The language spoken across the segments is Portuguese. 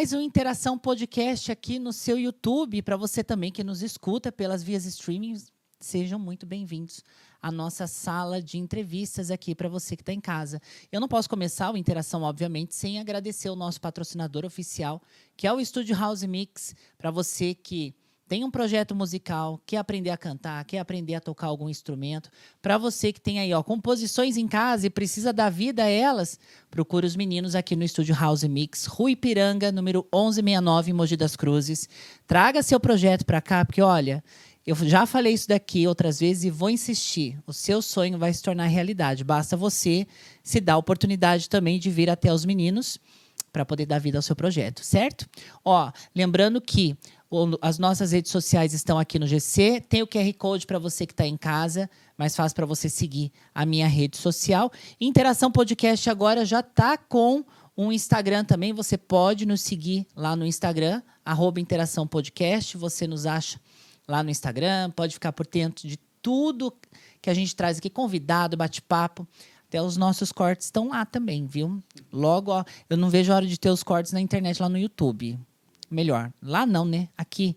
Mais um Interação Podcast aqui no seu YouTube. Para você também que nos escuta pelas vias streaming, sejam muito bem-vindos à nossa sala de entrevistas aqui para você que está em casa. Eu não posso começar o Interação, obviamente, sem agradecer o nosso patrocinador oficial, que é o Estúdio House Mix. Para você que tem um projeto musical, quer aprender a cantar, quer aprender a tocar algum instrumento, para você que tem aí ó, composições em casa e precisa dar vida a elas, procure os meninos aqui no estúdio House Mix, Rui Piranga, número 1169, em Mogi das Cruzes. Traga seu projeto para cá, porque olha, eu já falei isso daqui outras vezes e vou insistir. O seu sonho vai se tornar realidade. Basta você se dar a oportunidade também de vir até os meninos para poder dar vida ao seu projeto, certo? Ó, lembrando que as nossas redes sociais estão aqui no GC. Tem o QR Code para você que está em casa, mais fácil para você seguir a minha rede social. Interação Podcast agora já está com um Instagram também. Você pode nos seguir lá no Instagram, arroba Interação Podcast. Você nos acha lá no Instagram, pode ficar por dentro de tudo que a gente traz aqui, convidado, bate-papo. Até os nossos cortes estão lá também, viu? Logo, ó, eu não vejo a hora de ter os cortes na internet lá no YouTube melhor. Lá não, né? Aqui,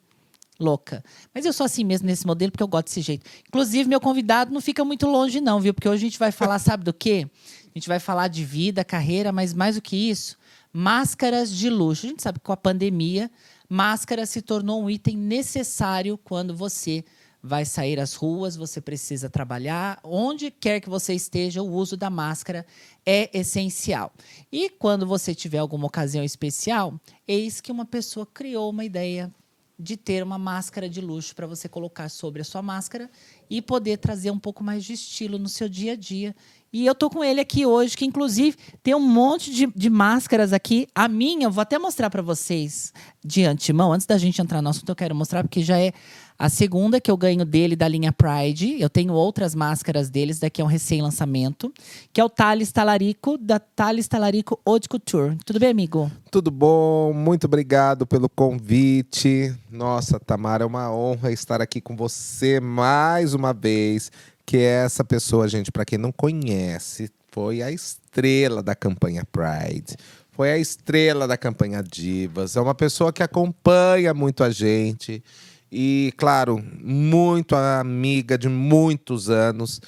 louca. Mas eu sou assim mesmo nesse modelo porque eu gosto desse jeito. Inclusive, meu convidado não fica muito longe, não, viu? Porque hoje a gente vai falar, sabe do quê? A gente vai falar de vida, carreira, mas mais do que isso, máscaras de luxo. A gente sabe que com a pandemia, máscara se tornou um item necessário quando você vai sair às ruas, você precisa trabalhar, onde quer que você esteja, o uso da máscara é essencial. E quando você tiver alguma ocasião especial, eis que uma pessoa criou uma ideia de ter uma máscara de luxo para você colocar sobre a sua máscara e poder trazer um pouco mais de estilo no seu dia a dia. E eu tô com ele aqui hoje, que inclusive tem um monte de, de máscaras aqui. A minha, eu vou até mostrar para vocês de antemão, antes da gente entrar no assunto, eu quero mostrar, porque já é a segunda que eu ganho dele da linha Pride, eu tenho outras máscaras deles, daqui é um recém-lançamento, que é o Thales Talarico, da Thales Talarico Haute Couture. Tudo bem, amigo? Tudo bom, muito obrigado pelo convite. Nossa, Tamara, é uma honra estar aqui com você mais uma vez. Que é essa pessoa, gente, para quem não conhece, foi a estrela da campanha Pride foi a estrela da campanha Divas. É uma pessoa que acompanha muito a gente. E, claro, muito amiga de muitos anos.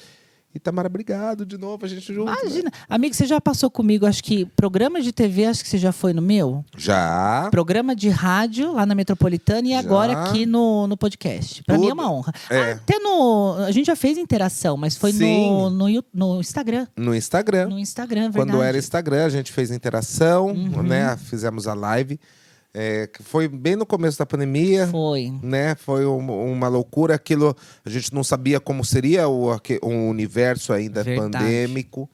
Tamara, obrigado de novo, a gente junto. né? Imagina. Amigo, você já passou comigo, acho que programa de TV, acho que você já foi no meu. Já. Programa de rádio lá na Metropolitana e Já. agora aqui no, no podcast. Pra mim é uma honra. É. Ah, até no. A gente já fez interação, mas foi no, no, no Instagram. No Instagram. No Instagram, verdade. Quando era Instagram, a gente fez interação, Uhum. né? Fizemos a live. É, que foi bem no começo da pandemia. Foi. né? Foi um- uma loucura. Aquilo a gente não sabia como seria o, o universo ainda Verdade. pandêmico.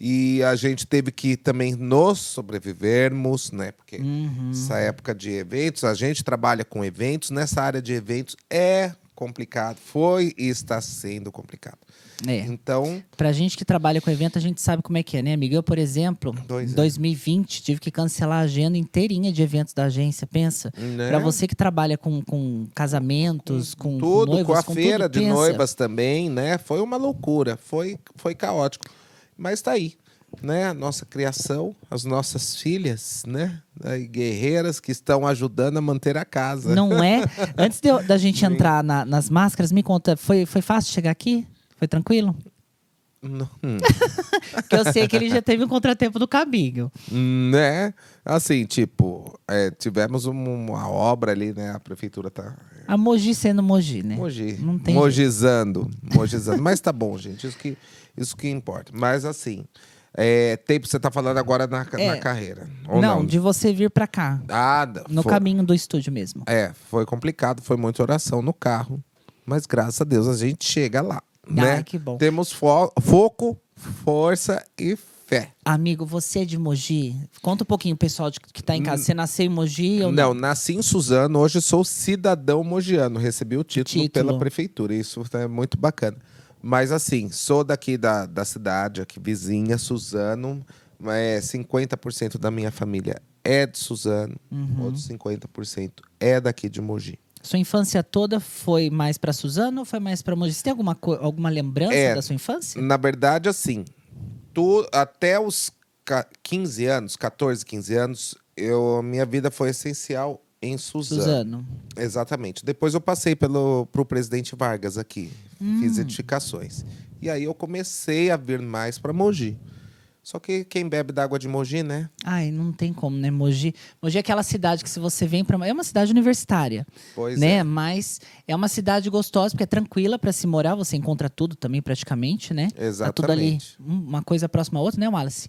E a gente teve que também nos sobrevivermos, né? Porque Uhum. essa época de eventos, a gente trabalha com eventos. Nessa área de eventos é complicado. Foi e está sendo complicado. É. Então, Pra gente que trabalha com evento, a gente sabe como é que é, né, amiga? Eu, por exemplo, Dois em é. 2020, tive que cancelar a agenda inteirinha de eventos da agência. Pensa. né? Pra você que trabalha com, com casamentos, com tudo, noivos, com a com feira tudo, de pensa. noivas também, né? Foi uma loucura, foi, foi caótico. Mas tá aí, né? A nossa criação, as nossas filhas, né? Aí, guerreiras que estão ajudando a manter a casa. Não é? Antes de da gente entrar na- nas máscaras, me conta, foi, foi fácil chegar aqui? Foi tranquilo? Não, Porque eu sei que ele já teve um contratempo do caminho. né? Assim, tipo, é, tivemos um- uma obra ali, né? A prefeitura tá A Mogi sendo Mogi, né? Mogi, Não tem mojizando, mojizando. Mas tá bom, gente, isso que, isso que importa. Mas assim, é, tempo você tá falando agora na, É. na carreira, ou não, não? de você vir pra cá. Ah, No foi- caminho do estúdio mesmo. É, foi complicado, foi muita oração no carro. Mas graças a Deus a gente chega lá. né? Ai, que bom. Temos fo- foco, força e fé. Amigo, você é de Mogi? Conta um pouquinho, pessoal de- que tá em casa. Você nasceu em Mogi ou Não, nasci em Suzano, hoje sou cidadão mogiano. Recebi o título, Título. pela prefeitura. Isso é muito bacana. Mas assim, sou daqui da, da cidade, aqui vizinha, Suzano. É, 50% da minha família é de Suzano, Uhum. outros 50% é daqui de Mogi. Sua infância toda foi mais pra Suzano ou foi mais pra Mogi? Você tem alguma, alguma lembrança É. da sua infância? Na verdade, assim, tu, até os ca- 15 anos, 14, 15 anos, eu, minha vida foi essencial em Suzano. Suzano. Exatamente. Depois eu passei pelo pro presidente Vargas aqui, fiz edificações. E aí eu comecei a vir mais para Mogi. Só que quem bebe da água de Mogi, né? Ai, não tem como, né? Mogi. Mogi é aquela cidade que se você vem pra. É uma cidade universitária, Pois né? é. Mas é uma cidade gostosa, porque é tranquila pra se morar. Você encontra tudo também, praticamente, né? Tá tudo ali, Exatamente. um- uma coisa próxima à outra, né, Wallace?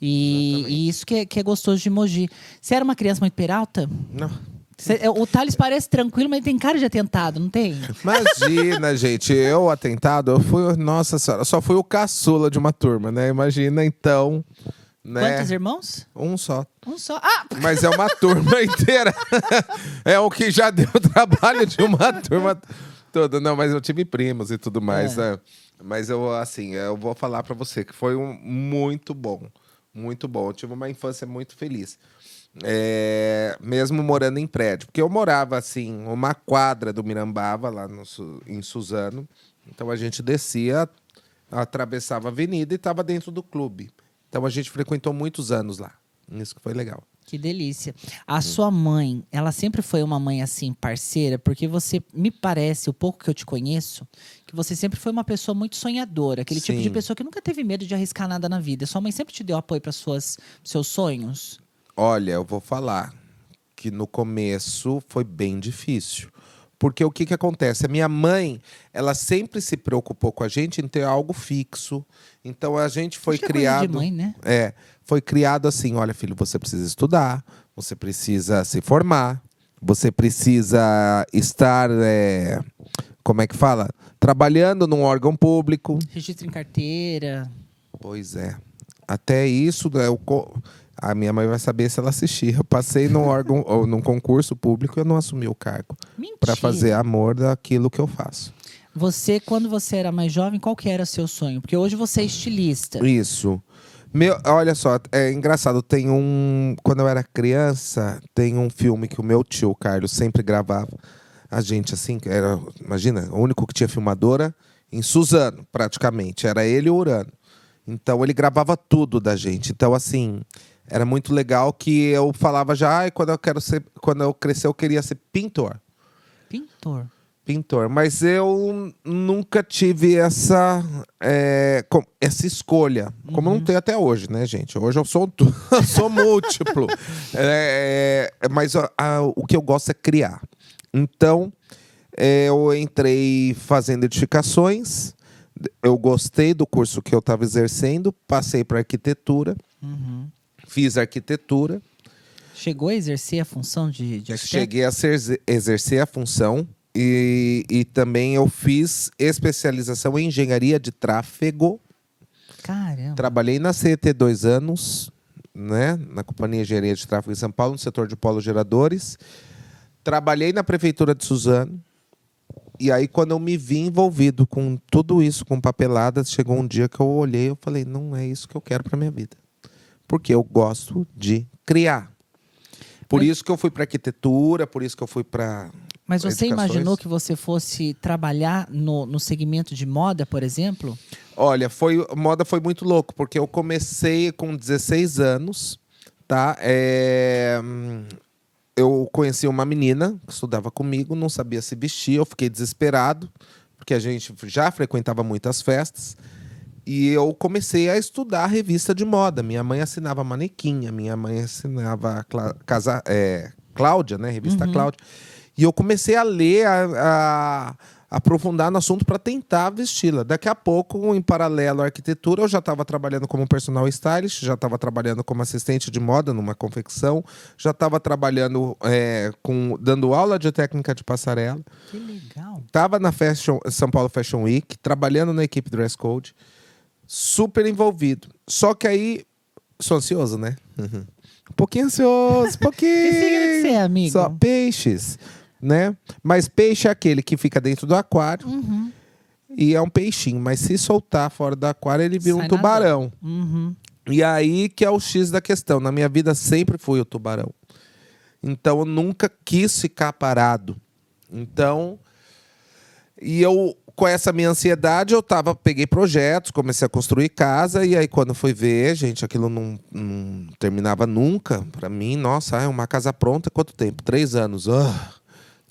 E, Exatamente. e isso que é, que é gostoso de Mogi. Você era uma criança muito peralta? Não. Cê- é, o Thales parece tranquilo, mas ele tem cara de atentado, não tem? Imagina, gente, eu atentado, eu fui, nossa senhora, só fui o caçula de uma turma, né? Imagina então, né? Quantos irmãos? Um só. Um só. Ah! Mas é uma turma inteira. é o que já deu trabalho de uma turma toda. Não, mas eu tive primos e tudo mais, É. né? Mas eu, assim, eu vou falar pra você que foi um muito bom. Muito bom. Eu tive uma infância muito feliz. É, mesmo morando em prédio. Porque eu morava, assim, uma quadra do Mirambava, lá no em Suzano. Então a gente descia, atravessava a avenida e estava dentro do clube. Então a gente frequentou muitos anos lá. Isso que foi legal. Que delícia. A sua mãe, ela sempre foi uma mãe assim, parceira, porque você, me parece, o pouco que eu te conheço, que você sempre foi uma pessoa muito sonhadora, aquele tipo de Sim. pessoa que nunca teve medo de arriscar nada na vida. Sua mãe sempre te deu apoio para seus sonhos. Olha, eu vou falar que no começo foi bem difícil. Porque o que, que acontece? A minha mãe, ela sempre se preocupou com a gente em ter algo fixo. Então a gente foi Acho é criado. de mãe, né? É, foi criado assim: olha, filho, você precisa estudar, você precisa se formar, você precisa estar. é, como é que fala? Trabalhando num órgão público. Registro em carteira. Pois é. Até isso, né, eu co- a minha mãe vai saber se ela assistir. Eu passei num órgão ou num concurso público e eu não assumi o cargo Mentira. para fazer amor daquilo que eu faço. Você, quando você era mais jovem, qual que era o seu sonho? Porque hoje você é estilista. Isso. Meu, olha só, é engraçado. Tem um. Quando eu era criança, tem um filme que o meu tio Carlos sempre gravava. A gente, assim, era. Imagina, o único que tinha filmadora em Suzano, praticamente. Era ele e o Urano. Então ele gravava tudo da gente. Então, assim, era muito legal que eu falava já, ai, quando eu quero ser. Quando eu crescer, eu queria ser pintor. Pintor. Pintor, mas eu nunca tive essa é, com- essa escolha, como não tenho até hoje, né, gente? Hoje eu sou, eu sou múltiplo, É, é, mas a- a- o que eu gosto é criar. Então, eu entrei fazendo edificações, eu gostei do curso que eu estava exercendo, passei para arquitetura, Uhum. Fiz arquitetura, Chegou a exercer a função de, de arquiteto? Cheguei a ser- exercer a função e, e também eu fiz especialização em engenharia de tráfego. Caramba. Trabalhei na CET dois anos, né, na Companhia de Engenharia de Tráfego em São Paulo, no setor de polo geradores. Trabalhei na Prefeitura de Suzano. E aí, quando eu me vi envolvido com tudo isso, com papeladas, chegou um dia que eu olhei e falei, não é isso que eu quero para minha vida. Porque eu gosto de criar. Por Mas- isso que eu fui para arquitetura, por isso que eu fui para Mas você edificações. imaginou que você fosse trabalhar no, no segmento de moda, por exemplo? Olha, foi moda foi muito louco, porque eu comecei com 16 anos, tá? É, eu conheci uma menina que estudava comigo, não sabia se vestir, eu fiquei desesperado, porque a gente já frequentava muitas festas. E eu comecei a estudar revista de moda. Minha mãe assinava Manequinha, minha mãe assinava Clá- Casa, é, Cláudia, né? Revista Uhum. Cláudia. E eu comecei a ler, a, a- a aprofundar no assunto para tentar vesti-la. Daqui a pouco, em paralelo à arquitetura, eu já estava trabalhando como personal stylist, já estava trabalhando como assistente de moda numa confecção, já estava trabalhando é, com dando aula de técnica de passarela. Que legal. Tava na Fashion, São Paulo Fashion Week, trabalhando na equipe Dress Code, super envolvido. Só que aí, sou ansioso, né? Uhum. Um pouquinho ansioso, pouquinho. Que signo que você é, amigo? Só peixes, né? Mas peixe é aquele que fica dentro do aquário Uhum. e é um peixinho. Mas se soltar fora do aquário, ele vira Sai um tubarão. Uhum. E aí que é o X da questão. Na minha vida sempre fui o tubarão. Então eu nunca quis ficar parado. Então, e eu com essa minha ansiedade, eu tava, peguei projetos, comecei a construir casa e aí quando fui ver, gente, aquilo não, não terminava nunca. Pra mim, nossa, é uma casa pronta, quanto tempo? Três anos, ah,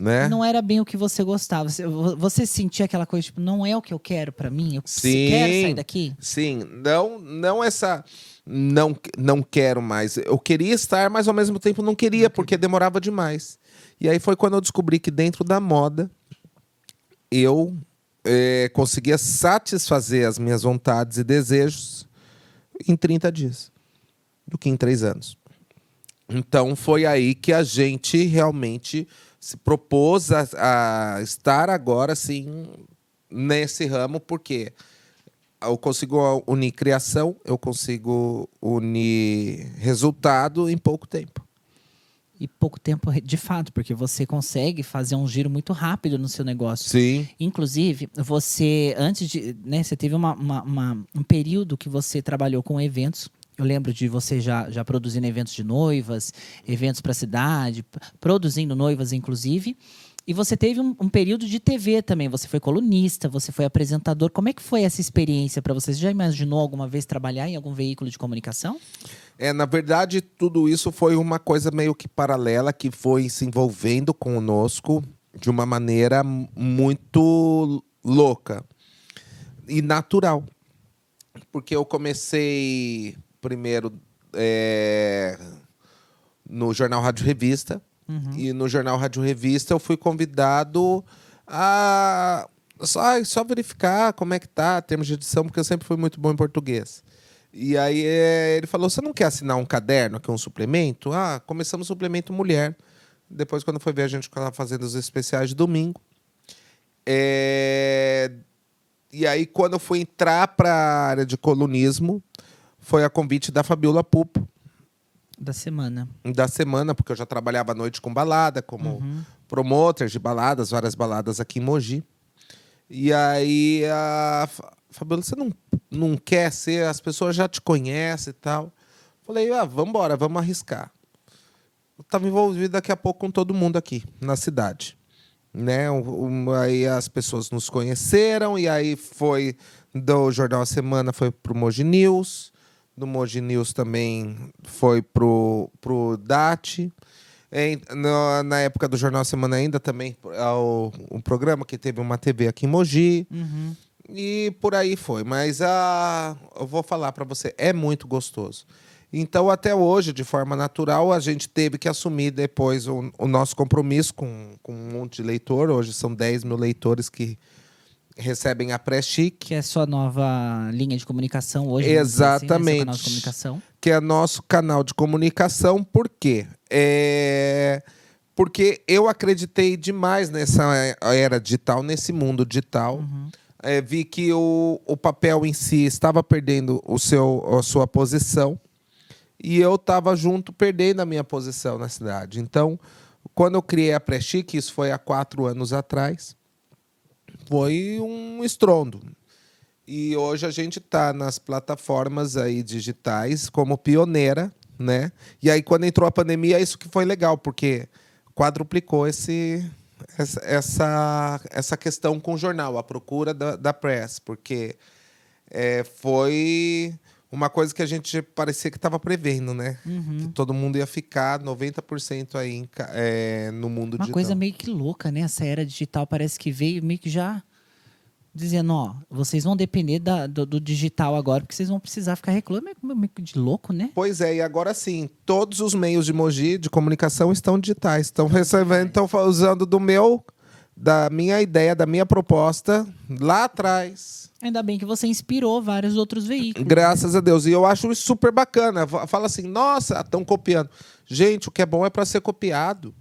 né? Não era bem o que você gostava. Você, você sentia aquela coisa, tipo, não é o que eu quero pra mim? Eu Sim. quero sair daqui? Sim, não, não essa não não quero mais. Eu queria estar, mas ao mesmo tempo não queria porque demorava demais. E aí foi quando eu descobri que dentro da moda eu eh, conseguia satisfazer as minhas vontades e desejos em 30 dias, do que em três anos. Então foi aí que a gente realmente se propôs a, a estar agora assim nesse ramo, porque eu consigo unir criação, eu consigo unir resultado em pouco tempo. E pouco tempo, de fato, porque você consegue fazer um giro muito rápido no seu negócio. Sim. Inclusive, você, antes de. Né, você teve uma, uma- uma- um período que você trabalhou com eventos. Eu lembro de você já, já produzindo eventos de noivas, eventos para a cidade, produzindo noivas, inclusive. E você teve um, um período de TV também. Você foi colunista, você foi apresentador. Como é que foi essa experiência para você? Você já imaginou alguma vez trabalhar em algum veículo de comunicação? É, na verdade, tudo isso foi uma coisa meio que paralela que foi se envolvendo conosco de uma maneira muito louca e natural. Porque eu comecei primeiro é, no Jornal Rádio Revista. E no Jornal Rádio Revista eu fui convidado a só, só verificar como é que tá, termos de edição, porque eu sempre fui muito bom em português. E aí é, ele falou: você não quer assinar um caderno aqui, um suplemento? Ah, começamos o suplemento mulher. Depois, quando foi ver, a gente estava fazendo os especiais de domingo. É, E aí, quando eu fui entrar para a área de colunismo, foi a convite da Fabiola Pupo, Da semana. da semana, porque eu já trabalhava à noite com balada, como Uhum. promotor de baladas, várias baladas aqui em Mogi. E aí a Fa- Fabiola, você não, não quer ser, as pessoas já te conhecem e tal. Falei, ah, vamos embora, vamos arriscar. Eu estava envolvido daqui a pouco com todo mundo aqui na cidade. Né? Um- um- aí as pessoas nos conheceram, e aí foi do Jornal A Semana, foi pro Mogi News. Do Mogi News também foi pro, pro DAT. Em- no- na época do Jornal Semana ainda também, o, o programa que teve uma TV aqui em Mogi. Uhum. E por aí foi. Mas a, eu vou falar para você, é muito gostoso. Então, até hoje, de forma natural, a gente teve que assumir depois o, o nosso compromisso com, com um monte de leitor. Hoje são 10 mil leitores que recebem a pré-chique, Que é a sua nova linha de comunicação hoje. assim, né? Exatamente. de comunicação. que é nosso canal de comunicação. Por quê? É... Porque eu acreditei demais nessa era digital, nesse mundo digital. Uhum. É, vi que o, o papel em si estava perdendo o seu, a sua posição e eu estava junto perdendo a minha posição na cidade. Então, quando eu criei a Pré-Chique, isso foi há quatro anos atrás, foi um estrondo. E hoje a gente está nas plataformas aí digitais como pioneira, né? E aí quando entrou a pandemia, isso que foi legal, porque quadruplicou esse, essa, essa, questão com o jornal, a procura da, da press, porque é, foi uma coisa que a gente parecia que estava prevendo, né? Uhum. Que todo mundo ia ficar 90% aí em é, no mundo Uma digital. coisa meio que louca, né? Essa era digital parece que veio meio que já dizendo, ó, vocês vão depender da- do, do digital agora, porque vocês vão precisar ficar reclamando. Meio, de louco, né? Pois é, e agora sim, todos os meios de Mogi de comunicação estão digitais. Estão recebendo, estão fa- usando do meu, da minha ideia, da minha proposta lá atrás. Ainda bem que você inspirou vários outros veículos. Graças a Deus. E eu acho isso super bacana. Fa- Fala assim, nossa, estão copiando. Gente, o que é bom é para ser copiado,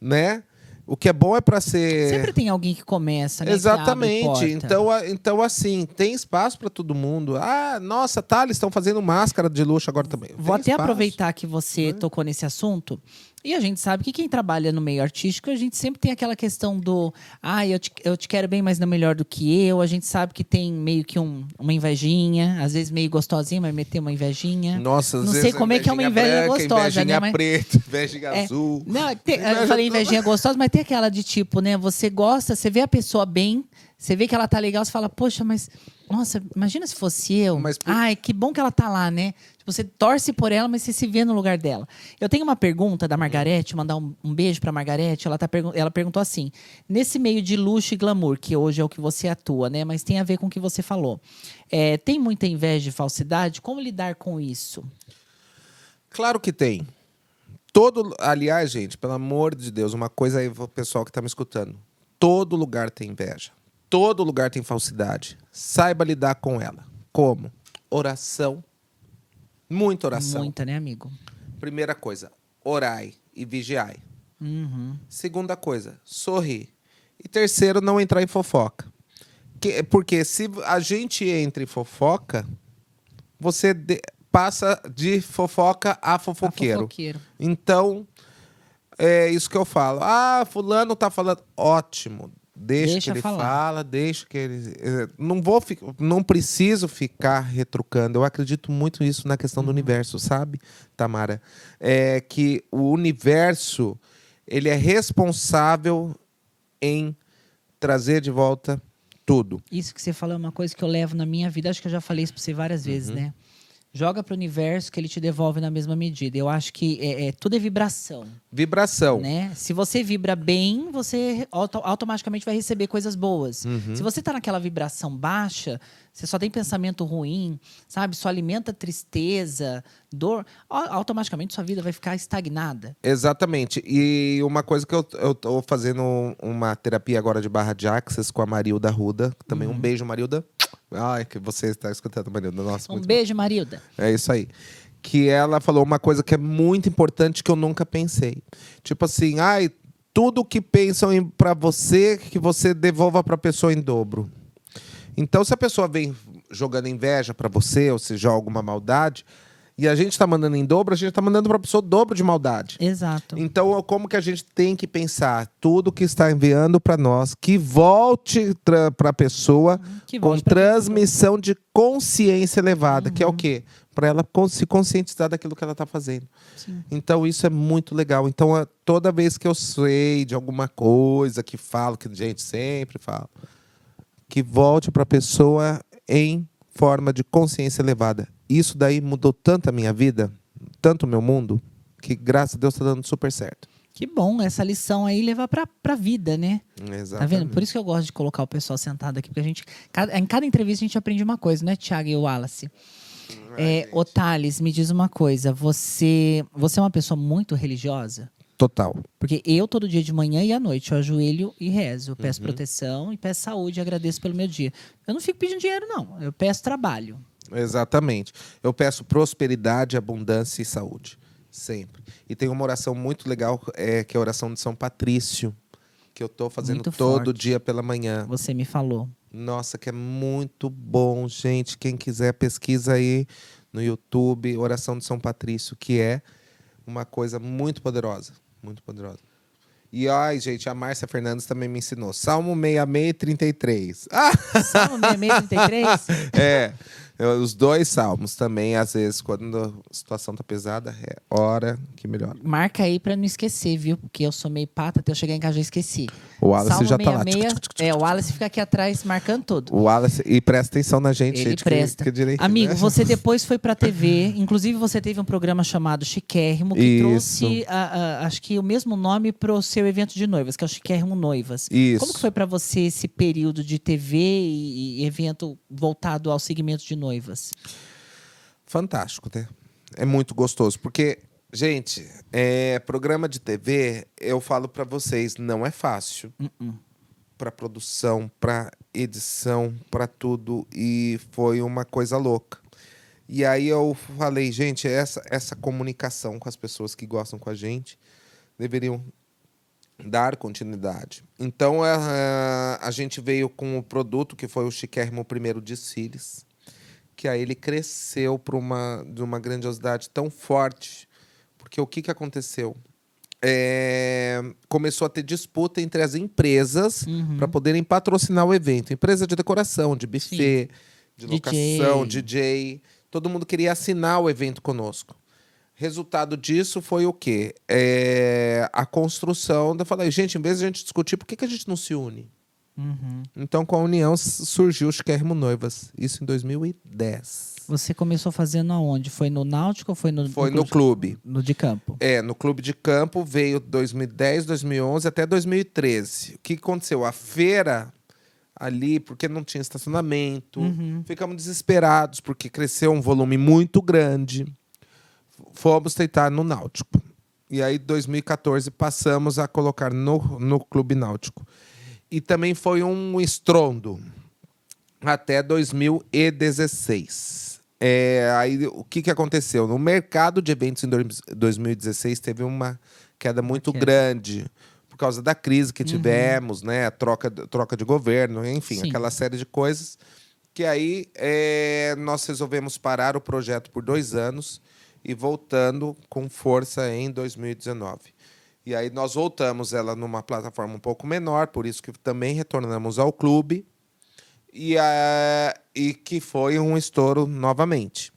né? O que é bom é para ser. Sempre tem alguém que começa, né? Exatamente. Então, então, assim, tem espaço para todo mundo. Ah, nossa, tá, eles estão fazendo máscara de luxo agora também. Vou Tem até espaço. aproveitar que você né? tocou nesse assunto. E a gente sabe que quem trabalha no meio artístico, a gente sempre tem aquela questão do ah, eu te, eu te quero bem, mas não melhor do que eu. A gente sabe que tem meio que um- uma invejinha, às vezes meio gostosinha, mas meter uma invejinha. Nossa, às Não sei como é que é uma inveja branca, gostosa, invejinha né, mas- preta, invejinha É. azul. Não, tem- eu Inveja falei invejinha gostosa, mas tem aquela de tipo, né? Você gosta, você vê a pessoa bem, você vê que ela tá legal, você fala, poxa, mas nossa, imagina se fosse eu. Mas por- Ai, que bom que ela tá lá, né? Tipo, você torce por ela, mas você se vê no lugar dela. Eu tenho uma pergunta da Margarete, mandar um, um beijo pra Margarete. Ela, tá pergun- ela perguntou assim: nesse meio de luxo e glamour, que hoje é o que você atua, né? Mas tem a ver com o que você falou. É, tem muita inveja e falsidade? Como lidar com isso? Claro que tem. Todo, aliás, gente, pelo amor de Deus, uma coisa aí pro pessoal que tá me escutando. Todo lugar tem inveja. Todo lugar tem falsidade. Saiba lidar com ela. Como? Oração. Muita oração. Muita, né, amigo? Primeira coisa, orai e vigiai. Uhum. Segunda coisa, sorrir. E terceiro, não entrar em fofoca. Que- porque se a gente entra em fofoca, você de- passa de fofoca a fofoqueiro. Fofoqueiro. Então, é isso que eu falo. Ah, fulano tá falando. Ótimo. Deixa, Deixa que ele falar. fala, deixa que ele. eh, Não vou não preciso ficar retrucando. Eu acredito muito nisso na questão do universo, sabe, Tamara? É que o universo ele é responsável em trazer de volta tudo. Isso que você falou é uma coisa que eu levo na minha vida, acho que eu já falei isso pra você várias vezes, Uhum. né? Joga pro universo que ele te devolve na mesma medida. Eu acho que é, é- tudo é vibração, Vibração. né? Se você vibra bem, você auto- automaticamente vai receber coisas boas. Uhum. Se você tá naquela vibração baixa, você só tem pensamento ruim, sabe? Só alimenta tristeza, dor, au- automaticamente sua vida vai ficar estagnada. Exatamente. E uma coisa que eu, eu tô fazendo uma terapia agora de barra de axis com a Marilda Ruda. Também um beijo, Marilda. Ai, que você está escutando, Marilda. Nossa, Um beijo, Marilda. É isso aí. Que ela falou uma coisa que é muito importante que eu nunca pensei. Tipo assim, ai, tudo que pensam pra você, que você devolva pra pessoa em dobro. Então, se a pessoa vem jogando inveja pra você, ou se joga alguma maldade, e a gente tá mandando em dobro, a gente tá mandando pra pessoa o dobro de maldade. Exato. Então, como que a gente tem que pensar tudo que está enviando para nós, que volte para a pessoa Que com transmissão de consciência elevada, que é o quê? Para ela se conscientizar daquilo que ela está fazendo. Sim. Então, isso é muito legal. Então, a- toda vez que eu sei de alguma coisa que falo, que a gente sempre fala, que volte para a pessoa em forma de consciência elevada. Isso daí mudou tanto a minha vida, tanto o meu mundo, que graças a Deus está dando super certo. Que bom essa lição aí levar pra, pra vida, né? Exatamente. Tá vendo? Por isso que eu gosto de colocar o pessoal sentado aqui, porque a gente. cada- em cada entrevista a gente aprende uma coisa, né, Thiago e o Wallace? É, ô Thales, me diz uma coisa. Você, você é uma pessoa muito religiosa? Total. Porque eu, todo dia de manhã e à noite, eu ajoelho e rezo. Eu peço Uhum. proteção e peço saúde e agradeço pelo meu dia. Eu não fico pedindo dinheiro, não. Eu peço trabalho. Exatamente. Eu peço prosperidade, abundância e saúde. Sempre. E tem uma oração muito legal, é, que é a oração de São Patrício, que eu tô fazendo Muito todo forte. dia pela manhã. Você me falou. Nossa, que é muito bom, gente. Quem quiser, pesquisa aí no YouTube, Oração de São Patrício, que é uma coisa muito poderosa. Muito poderosa. E, ai, gente, a Márcia Fernandes também me ensinou. Salmo 66 e 33. Ah, Salmo 6633? é. Eu- Os dois salmos também, às vezes, quando a situação tá pesada, é hora que melhora. Marca aí pra não esquecer, viu? Porque eu sou meio pata, até eu chegar em casa já esqueci. O Wallace Salmo já tá lá. 66, é, o Wallace fica aqui atrás marcando tudo. O Wallace, e presta atenção na gente, Ele gente. que- presta. que direito, Amigo, né? você depois foi pra TV. Inclusive, você teve um programa chamado Chiquérrimo, que Isso. trouxe, a- a- acho que o mesmo nome pro seu evento de noivas, que é o Chiquérrimo Noivas. Isso. Como que foi pra você esse período de TV e, e evento voltado ao segmento de noivas? Fantástico, né? É muito gostoso, porque, gente, é, programa de TV, eu falo pra vocês, não é fácil Uh-uh. Pra produção, pra edição, pra tudo e foi uma coisa louca. E aí eu falei, gente, essa essa comunicação com as pessoas que gostam com a gente deveriam dar continuidade. Então a, a gente veio com o produto que foi o chiquérrimo primeiro de Cílis, que aí ele cresceu para uma de uma grandiosidade tão forte, porque o que que aconteceu? É, começou a ter disputa entre as empresas Uhum. para poderem patrocinar o evento. Empresa de decoração, de buffet, de DJ. locação, DJ. Todo mundo queria assinar o evento conosco. Resultado disso foi o quê? É, a construção. Eu falei, gente, em vez de a gente discutir, por que, que a gente não se une? Uhum. Então, com a união surgiu o Chiquérrimo Noivas. Isso em 2010. Você começou fazendo aonde? Foi no Náutico ou foi no, Foi no clube. no de campo? É, no clube de campo veio 2010, 2011 até 2013. O que aconteceu? A feira ali, porque não tinha estacionamento, Uhum. ficamos desesperados, porque cresceu um volume muito grande. Fomos tentar no Náutico. E aí, 2014, passamos a colocar no, no Clube Náutico. E também foi um estrondo até 2016. É, aí, o que, que aconteceu? No mercado de eventos em dois- 2016 teve uma queda muito queda. grande por causa da crise que tivemos, né? A troca, troca de governo, enfim, Sim. aquela série de coisas. Que aí é, nós resolvemos parar o projeto por dois anos e voltando com força em 2019. E aí nós voltamos ela numa plataforma um pouco menor, por isso que também retornamos ao clube e, a, e que foi um estouro novamente,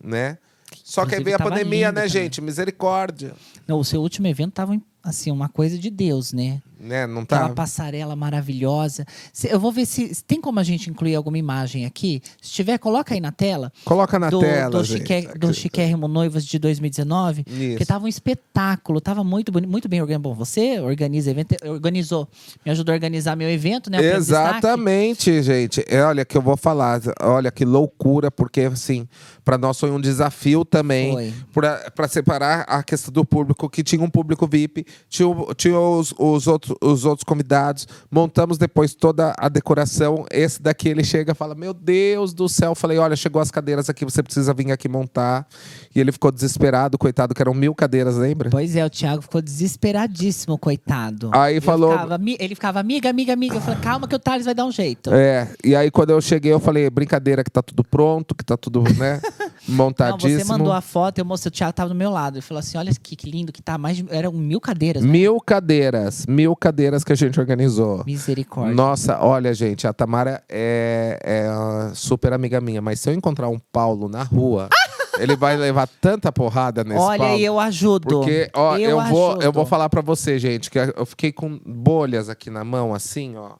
né? Só que aí veio a pandemia, lindo né, gente? Misericórdia, Não, o seu último evento tava assim uma coisa de Deus, né? Né? Não Aquela tá. passarela maravilhosa. Se- Eu vou ver se tem como a gente incluir alguma imagem aqui. Se tiver, coloca aí na tela. Coloca na do, tela, do, gente. Chique, do Chiquérrimo Noivas de 2019. Isso. Porque tava um espetáculo, tava muito bonito, muito bem organizado. Bom, você organiza evento, organizou, me ajudou a organizar meu evento, né? Destaque. Exatamente, gente. É, olha que eu vou falar. Olha que loucura, porque assim, para nós foi um desafio também para separar a questão do público, que tinha um público VIP, tinha, tinha os, os, outros, os outros convidados. Montamos depois toda a decoração. Esse daqui ele chega e fala: Meu Deus do céu. Eu falei: Olha, chegou as cadeiras aqui, você precisa vir aqui montar. E ele ficou desesperado, coitado, que eram mil cadeiras, lembra? Pois é, o Thiago ficou desesperadíssimo, coitado. Aí Ele falou- ficava, ele ficava, amiga, amiga, amiga. Eu falei, calma que o Thales vai dar um jeito. É, e aí quando eu cheguei, eu falei, brincadeira que tá tudo pronto, que tá tudo, né, Não, montadíssimo. você mandou a foto, eu mostrei, o Thiago tava do meu lado. Ele falou assim: olha que, que lindo que tá. Mais de, eram mil cadeiras. né? Mil cadeiras, mil cadeiras que a gente organizou. Misericórdia. Nossa, olha, gente, a Tamara é, é super amiga minha, mas se eu encontrar um Paulo na rua, ele vai levar tanta porrada nesse Olha, Paulo. eu ajudo. Porque, ó, eu, vou, eu ajudo. vou falar pra você, gente, que eu fiquei com bolhas aqui na mão, assim, ó.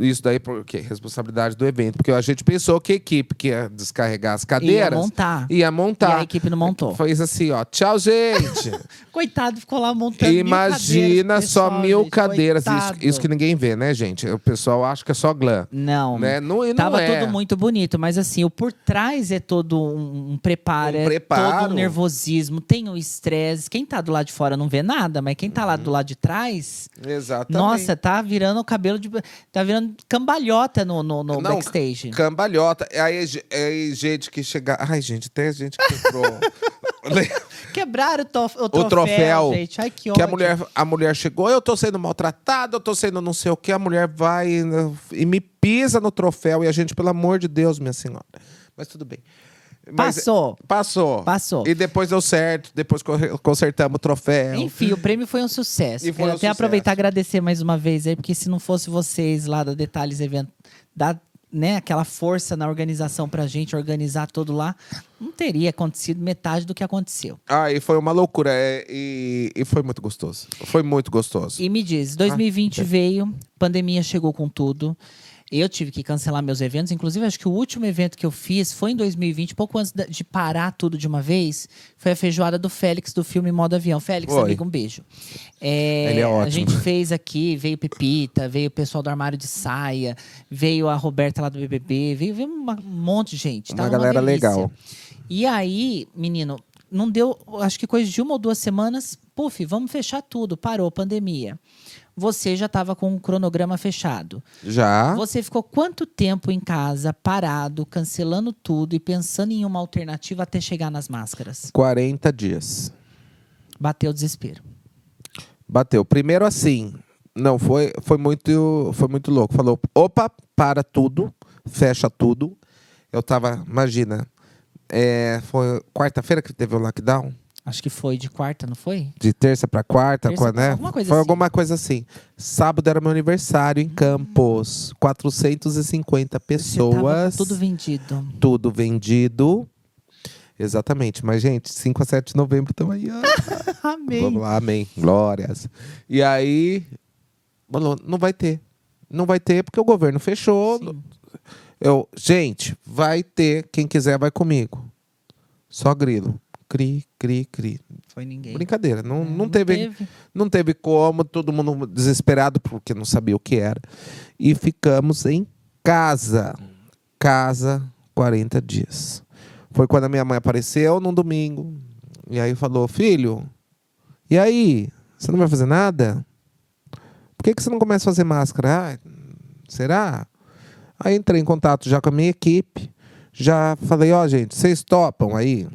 Isso daí porque responsabilidade do evento, porque a gente pensou que a equipe que ia descarregar as Ia cadeiras montar. ia montar. E a equipe não montou. Isso assim, ó. Tchau, gente. Coitado, ficou lá montando mil Imagina cadeiras, só pessoal, mil gente, cadeiras. Isso, isso que ninguém vê, né, gente? O pessoal acha que é só glam. Não. Né? Não, não Tava é. tudo muito bonito, mas assim, o por trás é todo um, um preparo, Um é preparo. todo um nervosismo, tem o estresse. Quem tá do lado de fora não vê nada, mas quem tá lá do lado de trás, Exatamente. nossa, tá virando o cabelo de. tá virando cambalhota no, no, no Não, backstage. Cambalhota. Aí, aí gente que chega. Ai, gente, tem gente que quebrou. Quebraram o, tof- o o troféu, troféu. gente. Ai, que que a mulher, a mulher chegou, eu tô sendo maltratada, eu tô sendo não sei o que. A mulher vai né, e me pisa no troféu. E a gente, pelo amor de Deus, minha senhora. Mas tudo bem. Mas- Passou. Passou. Passou. E depois deu certo. Depois co- consertamos o troféu. Enfim, o prêmio foi um sucesso. E foi Quero um até sucesso. aproveitar e agradecer mais uma vez aí, porque se não fosse vocês lá da Detalhes Evento, dar né, aquela força na organização pra gente organizar tudo lá, não teria acontecido metade do que aconteceu. Ah, e foi uma loucura. é, e, e foi muito gostoso. Foi muito gostoso. E me diz, 2020 veio, pandemia chegou com tudo. Eu tive que cancelar meus eventos. Inclusive, acho que o último evento que eu fiz foi em 2020, pouco antes de parar tudo de uma vez. Foi a feijoada do Félix, do filme Modo Avião. Félix, Foi. amigo, um beijo. É, Ele é A ótimo. gente fez aqui, veio Pepita, veio o pessoal do Armário de Saia, veio a Roberta lá do BBB, veio, veio uma- um monte de gente. Uma Tava galera delícia. legal. E aí, menino, não deu, acho que coisa de uma ou duas semanas, puf, vamos fechar tudo, parou, pandemia. Você já estava com o cronograma fechado. Já. Você ficou quanto tempo em casa, parado, cancelando tudo e pensando em uma alternativa até chegar nas máscaras? 40 dias. Bateu o desespero. Bateu. Primeiro assim, não foi, foi muito, foi muito louco. Falou, opa, para tudo, fecha tudo. Eu tava, imagina, é, foi quarta-feira que teve o lockdown, Acho que foi de quarta, não foi? de terça para quarta, Terça quando, né? alguma coisa foi assim. alguma coisa assim. Sábado era meu aniversário em Campos, 450 Você tava pessoas, tudo vendido. tudo vendido. Exatamente, mas gente, 5 a 7 de novembro estamos aí. ó. Amém. Vamos lá, amém. Glórias. E aí, não vai ter. Não vai ter porque o governo fechou. Sim. Eu, gente, vai ter. Quem quiser vai comigo. Só grilo. Cri, cri, cri. Foi ninguém. Brincadeira. Não, É, não, teve, não teve como. Todo mundo desesperado porque não sabia o que era. E ficamos em casa. Casa, 40 dias. Foi quando a minha mãe apareceu num domingo. E aí falou: Filho, e aí? Você não vai fazer nada? Por que, que você não começa a fazer máscara? Ah, será? Aí entrei em contato já com a minha equipe. Já falei: Ó, gente, vocês topam aí?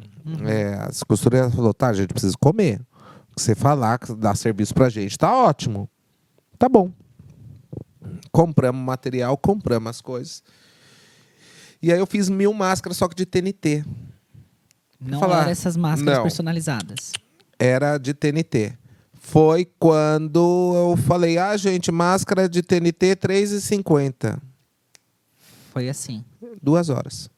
É, as costureiras falou: Tá, a gente precisa comer. Você falar, que dá serviço pra gente, tá ótimo. Tá bom. Compramos material, compramos as coisas. E aí eu fiz mil máscaras, só que de TNT. Não falar. eram essas máscaras Não. personalizadas. era de TNT. Foi quando eu falei, ah, gente, máscara de TNT R$3,50. Foi assim. Duas horas.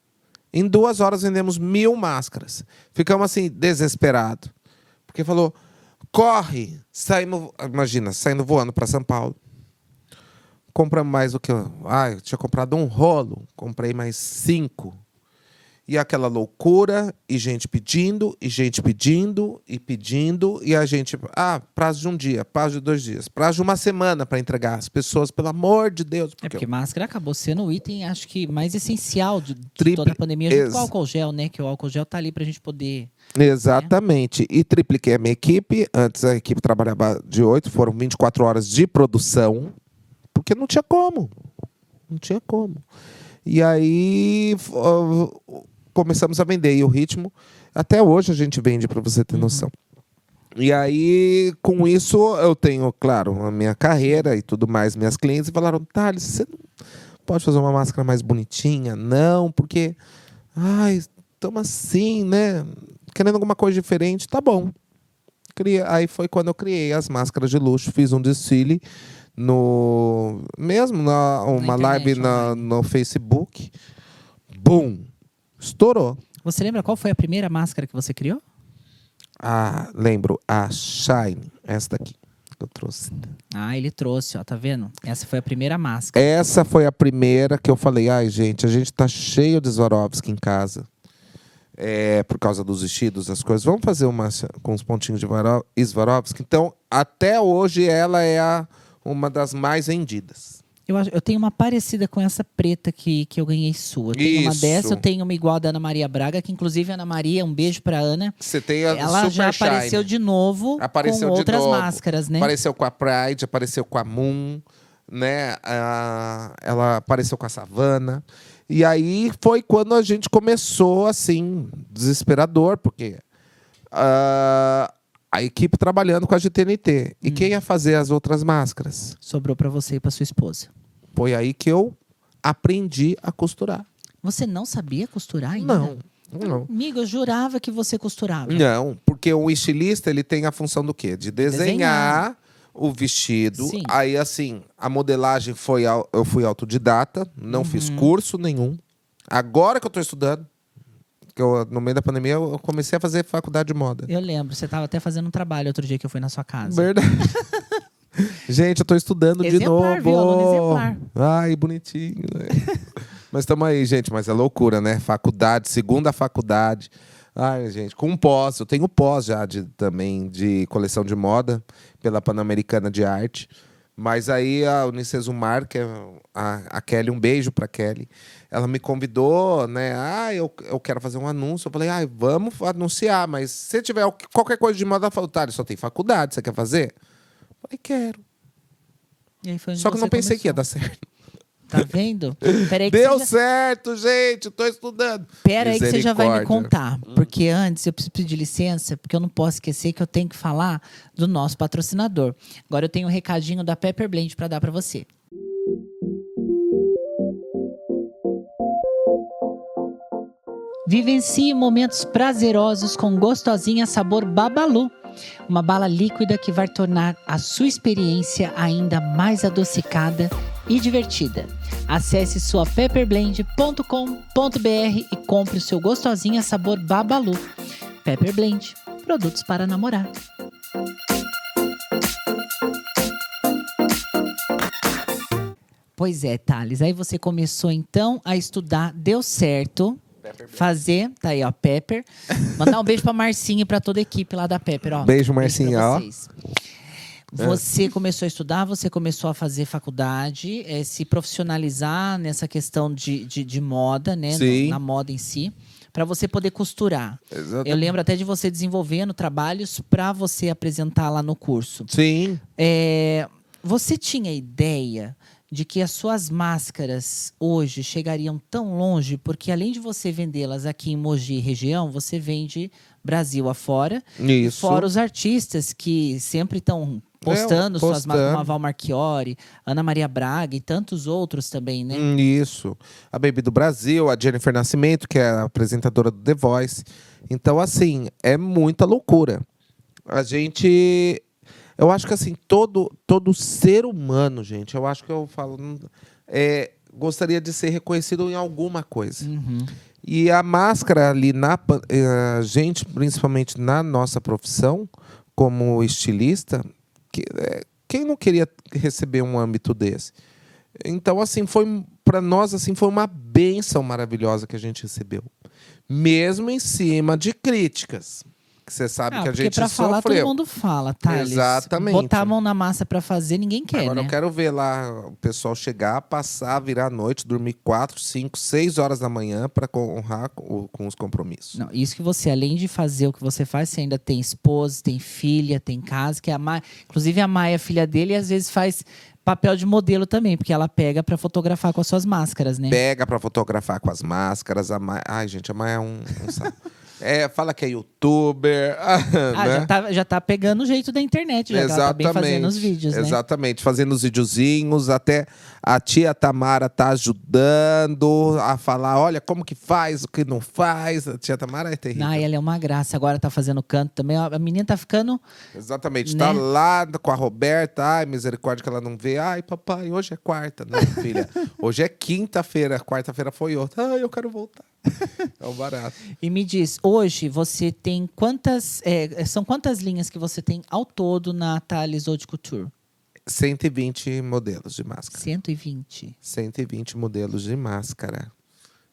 Em duas horas vendemos mil máscaras. Ficamos assim, desesperados. Porque falou, corre! Saímos, imagina, saindo voando para São Paulo. Compramos mais do que. Ah, eu tinha comprado um rolo, comprei mais cinco. E aquela loucura, e gente pedindo, e gente pedindo, e pedindo, e a gente. Ah, prazo de um dia, prazo de dois dias, prazo de uma semana para entregar. As pessoas, pelo amor de Deus. É Porque porque máscara acabou sendo o item, acho que mais essencial de, de toda a pandemia, junto com o ex- álcool gel, né? Que o álcool gel tá ali pra gente poder. Exatamente. E tripliquei a minha equipe. Antes a equipe trabalhava de 8, foram 24 horas de produção, porque não tinha como. Não tinha como. E aí ó, começamos a vender. E o ritmo, até hoje a gente vende, para você ter noção. E aí, com isso, eu tenho, claro, a minha carreira e tudo mais, minhas clientes falaram, Thales, você não pode fazer uma máscara mais bonitinha? Não, porque. Ai, estamos assim, né? Querendo alguma coisa diferente, tá bom. Cria- Aí foi quando eu criei as máscaras de luxo, fiz um desfile no. Mesmo na uma internet, live na, no Facebook. Bum! Estourou. Você lembra qual foi a primeira máscara que você criou? Ah, lembro, a Shine, essa daqui. que eu trouxe. Ah, ele trouxe, ó, tá vendo? Essa foi a primeira máscara. Essa foi a primeira que eu falei, ai, gente, a gente tá cheio de Swarovski em casa. É, por causa dos vestidos, as coisas. Vamos fazer uma com os pontinhos de Swarovski. Então, até hoje, ela é a- uma das mais vendidas. Eu, acho- eu tenho uma parecida com essa preta que, que eu ganhei sua. Tenho uma dessa, eu tenho uma igual da Ana Maria Braga, que inclusive a Ana Maria, um beijo pra Ana. Você tem a Ela Super já Shine. apareceu de novo Apareceu com de outras novo. máscaras, né? Apareceu com a Pride, apareceu com a Moon, né? Ah, ela apareceu com a Savana. E aí foi quando a gente começou, assim, desesperador, porque ah, a equipe trabalhando com a GTNT. E Hum. quem ia fazer as outras máscaras? Sobrou pra você e pra sua esposa. Foi aí que eu aprendi a costurar. Você não sabia costurar ainda? Não, não. Amigo, eu jurava que você costurava. Não, porque o estilista ele tem a função do quê? De desenhar, o vestido. Sim. Aí, assim, a modelagem foi. Eu fui autodidata, não fiz Uhum. curso nenhum. Agora que eu tô estudando, que eu, no meio da pandemia, eu comecei a fazer faculdade de moda. Eu lembro, você tava até fazendo um trabalho outro dia que eu fui na sua casa. Verdade. Gente, eu tô estudando de Exemplar, novo. viu? Aluno exemplar. Ai, bonitinho. né? mas estamos aí, gente. Mas é loucura, né? Faculdade, segunda faculdade. Ai, gente, com pós. Eu tenho pós já de, também de coleção de moda pela Pan-Americana de Arte. Mas aí a Unicesumar, que é a, a Kelly, um beijo pra Kelly. Ela me convidou, né? Ah, eu, eu quero fazer um anúncio. Eu falei, ai, vamos anunciar, mas se tiver qualquer coisa de moda, tá, só tem faculdade, você quer fazer? Eu falei, quero. Aí Só que não pensei que ia dar começou. certo. Tá vendo? Peraí Deu já... certo, gente. Tô estudando. Pera aí que você já vai me contar. Porque antes eu preciso pedir licença, porque eu não posso esquecer que eu tenho que falar do nosso patrocinador. Agora eu tenho um recadinho da Pepper Blend para dar para você. Vivencie momentos prazerosos com gostosinha sabor Babalu. Uma bala líquida que vai tornar a sua experiência ainda mais adocicada e divertida. Acesse sua pepperblend.com.br e compre o seu gostosinha sabor Babalu. Pepper Blend, produtos para namorar. Pois é, Thales. Aí você começou então a estudar, deu certo. Fazer, tá aí, ó, Pepper. Mandar um beijo pra Marcinha e pra toda a equipe lá da Pepper, ó. Beijo, Marcinha, ó. vocês. Você começou a estudar, você começou a fazer faculdade, eh, se profissionalizar nessa questão de, de, de moda, né? Sim. na moda em si, para você poder costurar. Exatamente. Eu lembro até de você desenvolvendo trabalhos para você apresentar lá no curso. Sim. É, você tinha ideia de que as suas máscaras hoje chegariam tão longe, porque além de você vendê-las aqui em Mogi região, você vende Brasil afora, e Isso. fora os artistas que sempre estão postando suas máscaras, postando. como a Val Marchiori, Ana Maria Braga e tantos outros também, né? Hum, Isso. A Baby do Brasil, a Jennifer Nascimento, que é a apresentadora do The Voice. Então, assim, é muita loucura. A gente. Eu acho que, assim, todo, todo ser humano, gente, eu acho que eu falo. hum, é, gostaria de ser reconhecido em alguma coisa. Uhum. E a máscara ali na eh, a gente, principalmente na nossa profissão, como estilista, que, eh, quem não queria receber um âmbito desse? Então, assim, foi para nós assim foi uma benção maravilhosa que a gente recebeu, mesmo em cima de críticas. Que você sabe Ah, que a gente pra falar todo mundo fala, tá? Exatamente. Botar a mão na massa pra fazer, ninguém quer, Agora né? eu quero ver lá o pessoal chegar, passar, virar a noite, dormir 4, 5, 6 horas da manhã para honrar com, com os compromissos. Não, isso que você, além de fazer o que você faz, você ainda tem esposa, tem filha, tem casa, que é a Maia. Inclusive, a Maia é filha dele e às vezes faz papel de modelo também, porque ela pega pra fotografar com as suas máscaras, né? Pega para fotografar com as máscaras. A Maia... Ai, gente, a Maia é um, um. É, fala que é youtuber. Ah, né? já, tá, já tá pegando o jeito da internet, já ela tá bem fazendo os vídeos, né? Exatamente, fazendo os videozinhos. Até a tia Tamara tá ajudando a falar: olha, como que faz, o que não faz. A tia Tamara é terrível. Ah, ela é uma graça. Agora tá fazendo canto também. A menina tá ficando. Exatamente. Né? Tá lá com a Roberta. Ai, misericórdia que ela não vê. Ai, papai, hoje é quarta. Não, filha. Hoje é quinta-feira. Quarta-feira foi outra. Ai, eu quero voltar. É um barato. E me diz, hoje você tem quantas. é, são quantas linhas que você tem ao todo na Thales Haute Couture? 120 modelos de máscara. 120. 120 modelos de máscara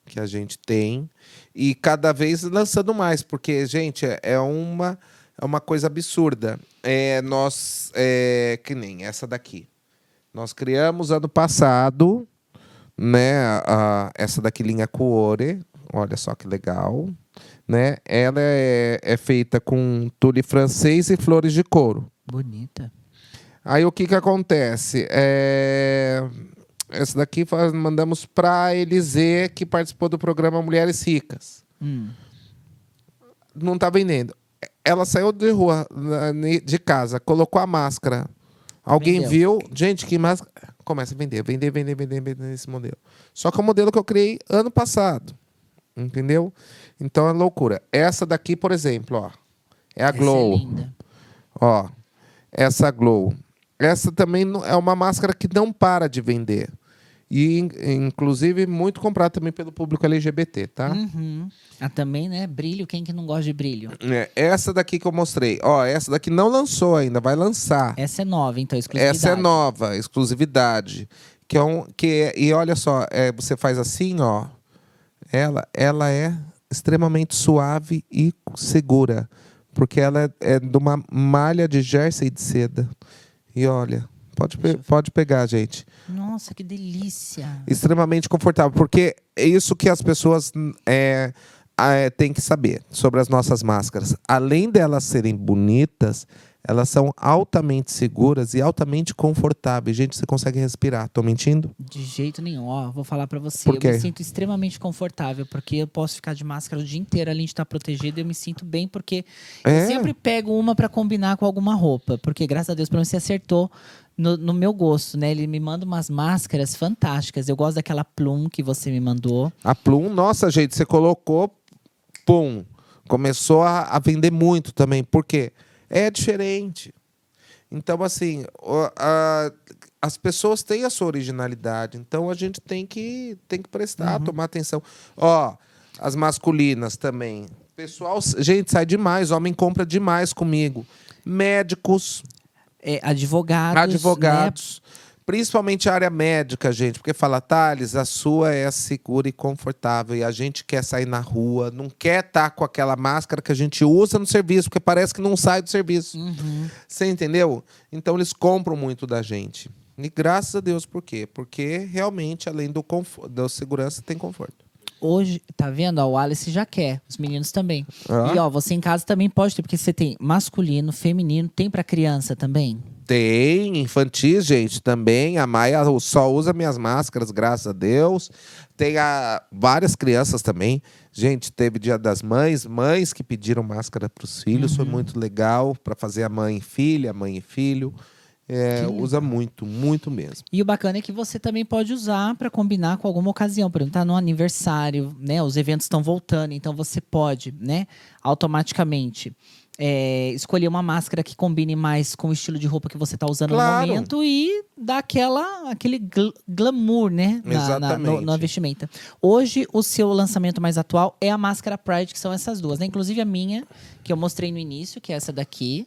que a gente tem. E cada vez lançando mais, porque, gente, é- é uma, é uma coisa absurda. É, nós, é, que nem essa daqui. Nós criamos ano passado, né? a- essa daqui, linha Cuore. Olha só que legal. Né? Ela é, é feita com tule francês e flores de couro. Bonita. Aí o que que acontece? É... Essa daqui mandamos para a Elisê, que participou do programa Mulheres Ricas. Hum. Não tá vendendo. Ela saiu de rua, de casa, colocou a máscara. Alguém Vendeu. viu, gente, que máscara. Começa a vender, vender, vender, vender, vender esse modelo. Só que é o modelo que eu criei ano passado. Entendeu? Então é loucura. Essa daqui, por exemplo, ó. É a Essa Glow. é linda. Ó, essa Glow. Essa também é uma máscara que não para de vender. E, in- inclusive, muito comprada também pelo público LGBT, tá? Uhum. Ah, também, né? Brilho, quem que não gosta de brilho? É, essa daqui que eu mostrei. Ó, essa daqui não lançou ainda, vai lançar. Essa é nova, então, exclusividade. Essa é nova, exclusividade. Que é um, que é- e olha só, é, você faz assim, ó. Ela, ela é extremamente suave e segura. Porque ela é, é de uma malha de jersey de seda. E olha, pode, pe- pode pegar, gente. Nossa, que delícia. Extremamente confortável. Porque é isso que as pessoas é, é, têm que saber sobre as nossas máscaras. Além delas serem bonitas, elas são altamente seguras e altamente confortáveis. Gente, você consegue respirar. Tô mentindo? De jeito nenhum. Ó, vou falar pra você. Eu me sinto extremamente confortável, porque eu posso ficar de máscara o dia inteiro além de estar protegido. Eu me sinto bem, porque É. eu sempre pego uma pra combinar com alguma roupa. Porque, graças a Deus, pelo menos você acertou no, no meu gosto, né? Ele me manda umas máscaras fantásticas. Eu gosto daquela plum que você me mandou. A Plum, nossa, gente, você colocou, pum, começou a, a vender muito também. Por quê? É diferente. Então, assim, a- as pessoas têm a sua originalidade. Então, a gente tem que, tem que prestar, tomar atenção. Ó, as masculinas também. Pessoal, gente, sai demais. Homem compra demais comigo. Médicos, É, advogados. né? Principalmente a área médica, gente, porque fala, Thales, a sua é segura e confortável e a gente quer sair na rua, não quer estar com aquela máscara que a gente usa no serviço, porque parece que não sai do serviço. Uhum. Você entendeu? Então eles compram muito da gente. E graças a Deus, por quê? Porque realmente, além do da segurança, tem conforto. Hoje, tá vendo? Ó, o Alice já quer, os meninos também. Ah. E ó, você em casa também pode ter, porque você tem masculino, feminino, tem pra criança também. Tem infantis, gente, também. A Maia só usa minhas máscaras, graças a Deus. Tem a, várias crianças também. Gente, teve Dia das Mães, mães que pediram máscara para os filhos, foi muito legal para fazer a mãe e filha, a mãe e filho. É, usa muito, muito mesmo. E o bacana é que você também pode usar pra combinar com alguma ocasião. Por exemplo, tá no aniversário, né? Os eventos estão voltando, então você pode, né? Automaticamente. é, escolher uma máscara que combine mais com o estilo de roupa que você está usando Claro. no momento e dar aquela, aquele gl- glamour, né? Na, na, no, na vestimenta. Hoje, o seu lançamento mais atual é a máscara Pride, que são essas duas, né? Inclusive a minha, que eu mostrei no início, que é essa daqui.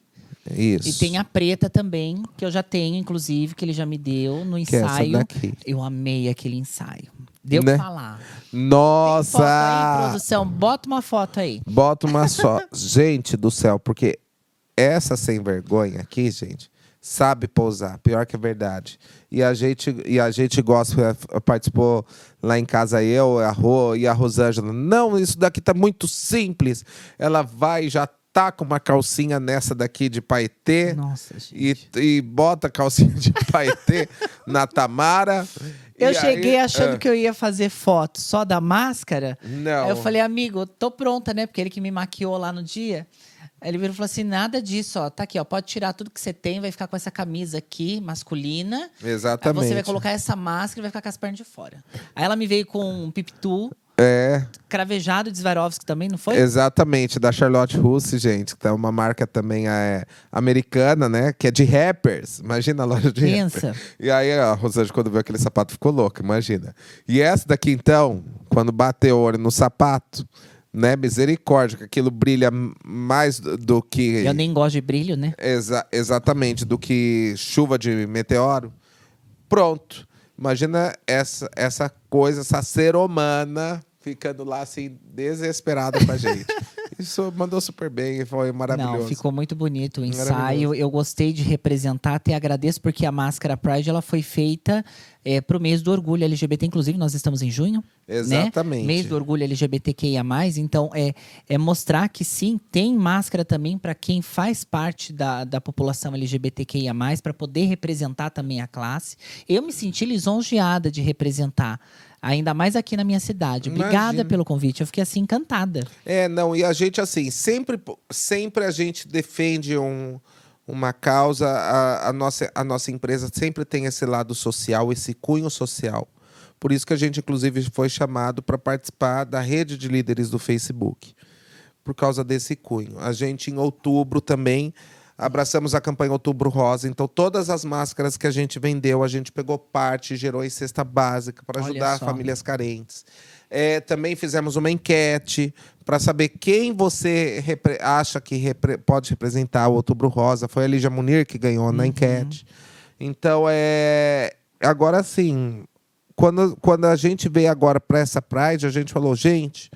Isso. E tem a preta também, que eu já tenho, inclusive, que ele já me deu no que é ensaio. Eu amei aquele ensaio. Deu Né? pra falar. Foto aí, Nossa! produção. Bota uma foto aí. Bota uma só. gente do céu, porque essa sem vergonha aqui, gente, sabe pousar. Pior que é verdade. E a gente, e a gente gosta, eh, participou lá em casa eu, a Rô e a Rosângela. Não, isso daqui tá muito simples. Ela vai já tá com uma calcinha nessa daqui de paetê. Nossa, E, gente. e bota a calcinha de paetê na Tamara. Eu cheguei aí- achando ah, que eu ia fazer foto só da máscara. Não. Aí eu falei, amigo, tô pronta, né? Porque ele que me maquiou lá no dia. Aí ele virou e falou assim: nada disso, ó. Tá aqui, ó. Pode tirar tudo que você tem, vai ficar com essa camisa aqui, masculina. Aí Exatamente. você vai colocar essa máscara e vai ficar com as pernas de fora. Aí ela me veio com um pipitu. É, cravejado de Swarovski também, não foi? exatamente, da Charlotte Russe, gente, que é uma marca também é, americana, né? Que é de rappers. Imagina a loja de rappers. Pensa. E aí a Rosângela, quando viu aquele sapato, ficou louca, imagina. E essa daqui, então, quando bateu o olho no sapato, né? Misericórdia, que aquilo brilha mais do, do que. Eu nem gosto de brilho, né? Exa- exatamente, do que chuva de meteoro. Pronto. Imagina essa, essa coisa, essa ser humana ficando lá assim, desesperada com a gente. Isso mandou super bem, foi maravilhoso. Não, ficou muito bonito o ensaio. Eu gostei de representar, até agradeço porque a máscara Pride ela foi feita para o mês do orgulho LGBT. Inclusive, nós estamos em junho. Exatamente. Né? Mês do orgulho LGBTQIA. Então, é, é mostrar que sim, tem máscara também para quem faz parte da, da população LGBTQIA, para poder representar também a classe. Eu me senti lisonjeada de representar. Ainda mais aqui na minha cidade. Obrigada Imagino. pelo convite. Eu fiquei assim encantada. É, não, e a gente, assim, sempre, sempre a gente defende um, uma causa, a, a nossa, a nossa empresa sempre tem esse lado social, esse cunho social. Por isso que a gente, inclusive, foi chamado para participar da rede de líderes do Facebook, por causa desse cunho. A gente, em outubro, também abraçamos a campanha Outubro Rosa. Então, todas as máscaras que a gente vendeu, a gente pegou parte, gerou em cesta básica para ajudar famílias carentes. É, também fizemos uma enquete para saber quem você acha que repre- pode representar o Outubro Rosa. Foi a Lígia Munir que ganhou na Uhum. enquete. Então, é... agora sim, quando, quando a gente veio agora para essa Pride, a gente falou, gente,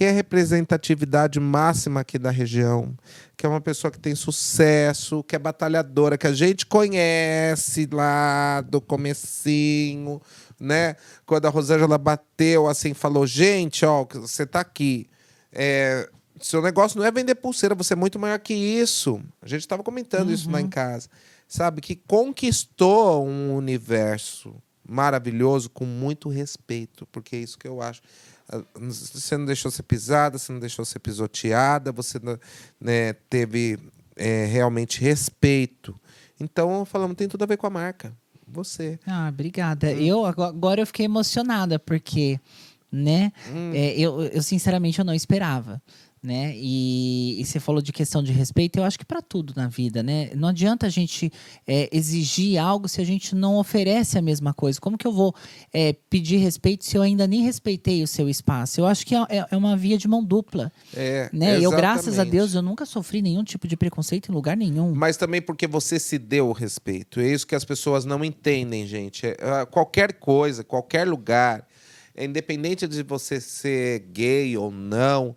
que é representatividade máxima aqui da região, que é uma pessoa que tem sucesso, que é batalhadora, que a gente conhece lá do comecinho, né? Quando a Rosângela bateu assim, falou, gente, ó, você tá aqui. É, seu negócio não é vender pulseira, você é muito maior que isso. A gente estava comentando isso lá em casa. Sabe, que conquistou um universo maravilhoso com muito respeito, porque é isso que eu acho. Você não deixou ser pisada, você não deixou ser pisoteada, você né, teve é, realmente respeito. Então, falamos, tem tudo a ver com a marca. Você. Ah, obrigada. Hum. Eu ago- agora eu fiquei emocionada porque, né? Hum. é, eu, eu sinceramente eu não esperava, né? E, e você falou de questão de respeito. Eu acho que para tudo na vida, né? Não adianta a gente é, exigir algo se a gente não oferece a mesma coisa. Como que eu vou é, pedir respeito se eu ainda nem respeitei o seu espaço? Eu acho que é, é- uma via de mão dupla, É, né? Eu graças a. Deus eu nunca sofri nenhum tipo de preconceito em lugar nenhum. Mas também porque você se deu o respeito. É isso que as pessoas não entendem, gente. É, ah, qualquer coisa, qualquer lugar, é independente de você ser gay ou não,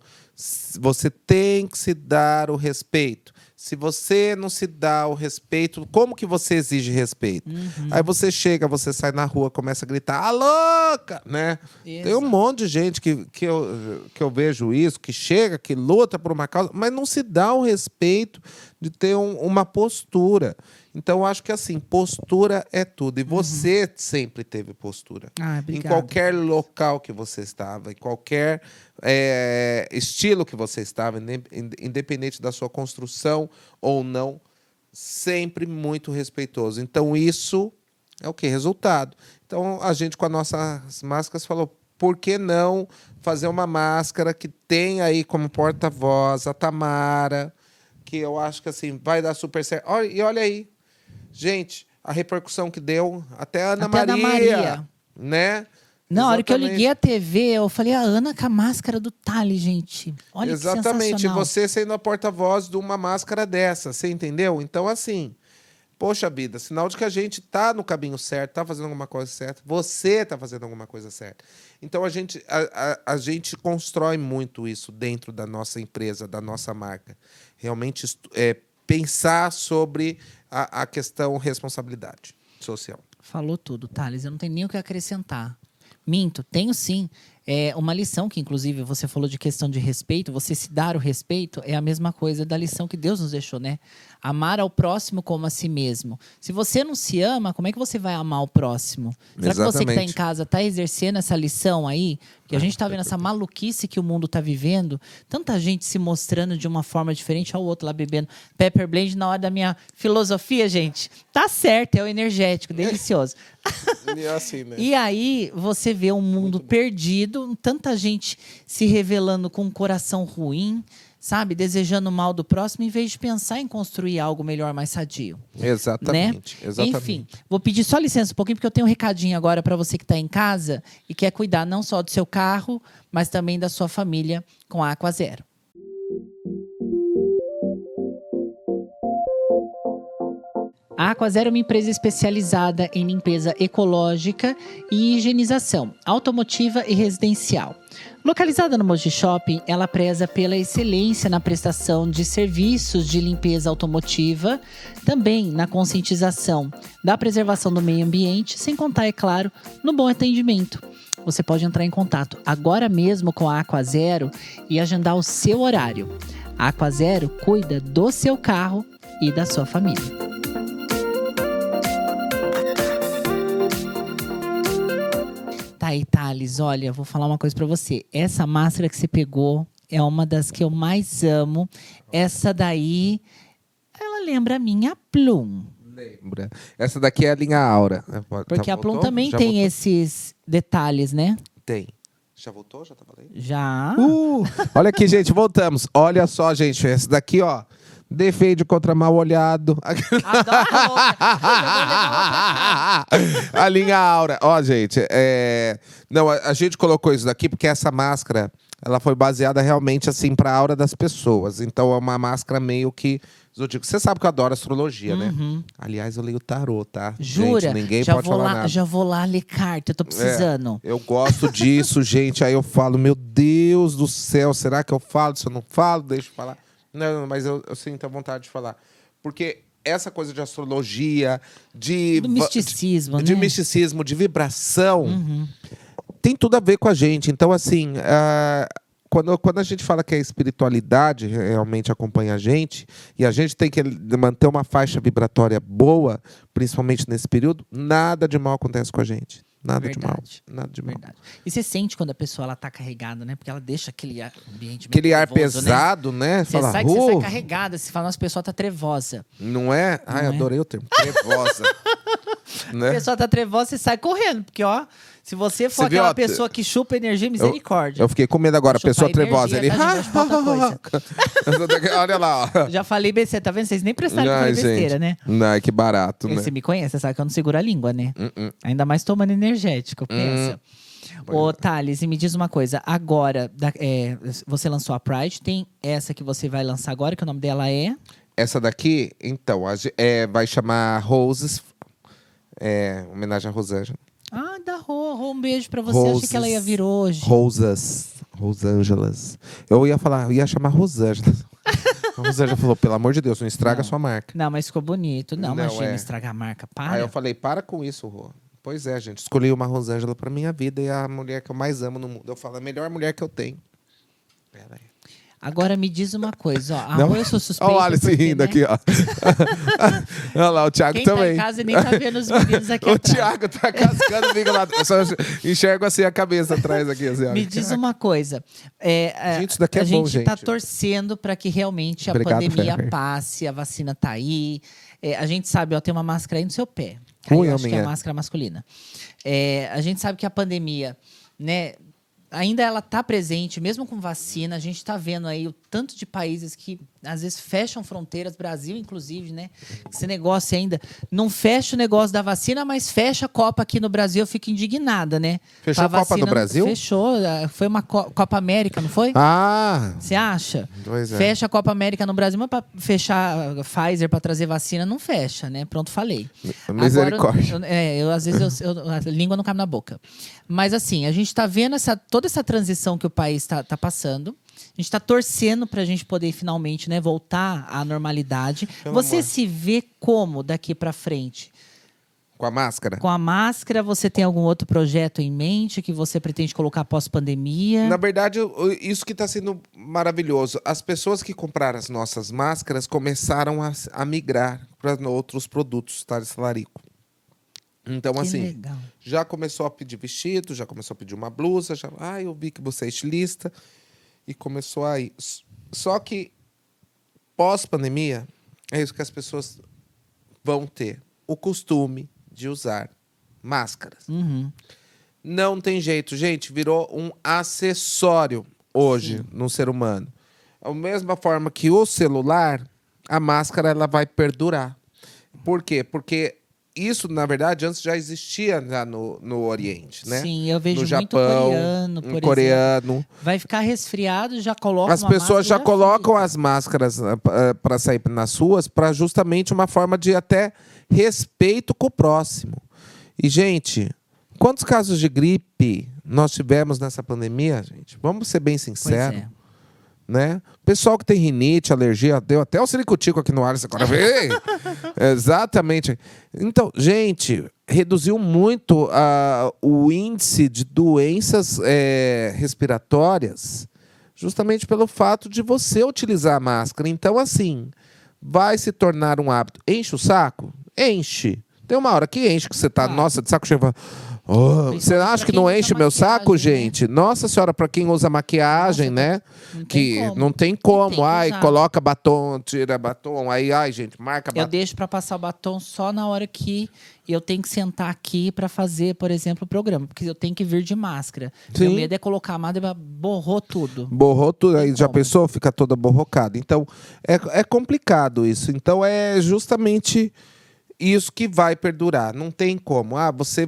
você tem que se dar o respeito. Se você não se dá o respeito, como que você exige respeito? Uhum. Aí você chega, você sai na rua, começa a gritar, a louca, né? Tem um monte de gente que, que, eu, que eu vejo isso, que chega, que luta por uma causa, mas não se dá o respeito de ter um- uma postura. Então, eu acho que assim, postura é tudo. E você sempre teve postura. Ah, Em qualquer local que você estava, em qualquer é, estilo que você estava, inde- inde- independente da sua construção ou não, sempre muito respeitoso. Então, isso é o que? Resultado. Então, a gente, com as nossas máscaras, falou: por que não fazer uma máscara que tem aí como porta-voz a Tamara, que eu acho que assim vai dar super certo. Olha, e olha aí, gente, a repercussão que deu, até a Ana, Até Ana Maria, Maria. né? Na hora que eu Exatamente. liguei a TV, eu falei, a Ana com a máscara do Tali, gente. Olha Exatamente, que sensacional. você sendo a porta-voz de uma máscara dessa, você entendeu? Então, assim, poxa vida, sinal de que a gente tá no caminho certo, tá fazendo alguma coisa certa, você tá fazendo alguma coisa certa. Então, a gente, a, a, a gente constrói muito isso dentro da nossa empresa, da nossa marca. Realmente é, pensar sobre a, a questão responsabilidade social. Falou tudo, Thales. Eu não tenho nem o que acrescentar. Minto, tenho sim. É uma lição que, inclusive, você falou de questão de respeito. Você se dar o respeito é a mesma coisa da lição que Deus nos deixou, né? Amar ao próximo como a si mesmo. Se você não se ama, como é que você vai amar o próximo? Será que você que está em casa está exercendo essa lição aí? Que a gente está vendo essa maluquice que o mundo está vivendo. Tanta gente se mostrando de uma forma diferente ao outro lá bebendo Pepper Blend na hora da minha filosofia, gente. Tá certo, é o energético, delicioso. E assim, né? E aí você vê um mundo perdido tanta gente se revelando com um coração ruim, sabe? Desejando o mal do próximo, em vez de pensar em construir algo melhor, mais sadio. Exatamente. exatamente. Né? Enfim, vou pedir só licença um pouquinho, porque eu tenho um recadinho agora para você que está em casa e quer cuidar não só do seu carro, mas também da sua família com a Aqua Zero. A Aquazero é uma empresa especializada em limpeza ecológica e higienização automotiva e residencial. Localizada no Moji Shopping, ela preza pela excelência na prestação de serviços de limpeza automotiva, também na conscientização da preservação do meio ambiente, sem contar, é claro, no bom atendimento. Você pode entrar em contato agora mesmo com a Aquazero e agendar o seu horário. A Aquazero cuida do seu carro e da sua família. Tá aí, Thales, olha, vou falar uma coisa para você. Essa máscara que você pegou é uma das que eu mais amo. Essa daí, ela lembra a minha Plum. Lembra. Essa daqui é a linha Aura. Porque tá, a Plum voltou? também Já tem voltou? esses detalhes, né? Tem. Já voltou? Já tá valendo? Já. Uh, olha aqui, gente, voltamos. Olha só, gente, essa daqui, ó. Defende contra mal olhado. Adoro! a linha Aura. Ó, gente, é... não, a, a, gente colocou isso daqui porque essa máscara ela foi baseada realmente assim para a aura das pessoas. Então é uma máscara meio que Zodíaco. Você sabe que eu adoro astrologia, né? uhum. né? Aliás, eu leio tarô, tá? Jura? Gente, ninguém já pode vou falar lá, nada. Já vou lá ler carta, eu tô precisando. É, eu gosto disso, gente. Aí eu falo, meu Deus do céu, será que eu falo? Se eu não falo, deixa eu falar. Não, mas eu, eu sinto a vontade de falar. Porque essa coisa de astrologia, de. Do misticismo, de, né? De misticismo, de vibração, uhum. tem tudo a ver com a gente. Então, assim. Uh, quando, quando a gente fala que a espiritualidade realmente acompanha a gente, e a gente tem que manter uma faixa vibratória boa, principalmente nesse período, nada de mal acontece com a gente. Nada Verdade. de mal. Nada de mal. Verdade. E você sente quando a pessoa ela tá carregada, né? Porque ela deixa aquele ambiente Aquele ar nervoso, pesado, né? né? Você fala, sai, você sai carregada, você fala, nossa, a pessoa tá trevosa. Não é? Ai, Não é? adorei o termo. Trevosa. né? A pessoa tá trevosa, você sai correndo. Porque, ó, se você for Você viu, aquela ó, pessoa que chupa energia, misericórdia. Eu fiquei com medo agora. Pessoa trevosa. Ele. tá, gente? Chupar outra Olha lá, ó. Já falei besteira, tá vendo? Vocês nem prestaram eu Ai, besteira, né? Ai, que barato, né? Você me conhece, você sabe que eu não seguro a língua, né? Uh -uh. Ainda mais tomando energético, Hum. pensa. Ô, Thales, e me diz uma coisa. Agora, da- é, você lançou a Pride, tem essa que você vai lançar agora, que o nome dela é. Essa daqui, então, a é, vai chamar Roses. É, homenagem a Rosângela. Ah, da Rô, Rô, um beijo pra você. Achei que ela ia vir hoje. Rosas. Rosângelas. Eu ia falar, eu ia chamar Rosângela. a Rosângela falou, pelo amor de Deus, não estraga Não. a sua marca. Não, mas ficou bonito. Não, Não, imagina é. estragar a marca. Para. Aí eu falei, para com isso, Rô. Pois é, gente. Escolhi uma Rosângela pra minha vida e é a mulher que eu mais amo no mundo. Eu falo, a melhor mulher que eu tenho. Ela é. Agora me diz uma coisa, ó. A Não. Eu sou suspeita. Olha o Alice porque, rindo né, aqui, ó. Olha lá, o Thiago Quem tá também. em casa nem tá vendo os meninos aqui o atrás. Thiago tá cascando o bico lá. Eu só enxergo assim a cabeça atrás aqui. Assim. Me diz uma coisa. É, é, Gente, isso daqui é a bom, gente tá gente. torcendo para que realmente a Obrigado, pandemia Ferrer. passe, a vacina tá aí. É, a gente sabe, ó, tem uma máscara aí no seu pé. Aí Ui, eu acho que é a máscara masculina. É, a gente sabe que a pandemia, né? Ainda ela tá presente, mesmo com vacina. A gente está vendo aí o tanto de países que às vezes fecham fronteiras, Brasil inclusive, né? Esse negócio ainda não fecha o negócio da vacina, mas fecha a Copa aqui no Brasil. Eu fico indignada, né? Fechou a Copa vacina do Brasil? Fechou. Foi uma Co- Copa América, não foi? Ah, Você acha? pois é. Fecha a Copa América no Brasil, mas para fechar a Pfizer para trazer vacina não fecha, né? Pronto, falei. Misericórdia. Agora, eu- é, eu, às vezes eu- eu- a língua não cabe na boca. Mas assim, a gente está vendo essa, toda essa transição que o país está passando. A gente está torcendo para a gente poder finalmente né, voltar à normalidade. Pelo você amor. se vê como daqui para frente? Com a máscara? Com a máscara, você tem algum outro projeto em mente que você pretende colocar após pandemia? Na verdade, isso que está sendo maravilhoso. As pessoas que compraram as nossas máscaras começaram a, a migrar para outros produtos, tá, Larico? Então, que assim, legal. já começou a pedir vestido, já começou a pedir uma blusa, já, ah, eu vi que você é estilista, e começou a ir. Só que pós-pandemia, é isso que as pessoas vão ter o costume de usar máscaras. Uhum. Não tem jeito, gente. Virou um acessório hoje Sim. no ser humano. Da mesma forma que o celular, a máscara ela vai perdurar. Por quê? Porque isso, na verdade, antes já existia já no, no Oriente, né? Sim, eu vejo no muito Japão, coreano, por um exemplo. coreano. Vai ficar resfriado, já coloca As pessoas já colocam as máscaras para sair nas ruas para justamente uma forma de até respeito com o próximo. E, gente, quantos casos de gripe nós tivemos nessa pandemia, gente? Vamos ser bem Pois sinceros, é. Né? Pessoal que tem rinite, alergia, deu até o ciricutico aqui no ar, você agora. Exatamente. Então, gente, reduziu muito ah, o índice de doenças eh, respiratórias justamente pelo fato de você utilizar a máscara. Então, assim, vai se tornar um hábito. Enche o saco? Enche. Tem uma hora que enche, que você tá, Claro. nossa, de saco cheio. "Oh, você acha que não enche meu saco, né? gente? Nossa senhora, para quem usa maquiagem, Nossa, né? Não tem que não tem tem como. que ai, usar. coloca batom, tira batom. Aí, ai, gente, marca Eu batom. deixo para passar o batom só na hora que eu tenho que sentar aqui para fazer, por exemplo, o programa, porque eu tenho que vir de máscara. Meu Sim. medo é colocar a máscara, borrou tudo. Borrou tudo, aí Tem já pensou? Fica toda borrocada. Então, é, é complicado isso. Então, é justamente isso que vai perdurar. Não tem como. Ah, você.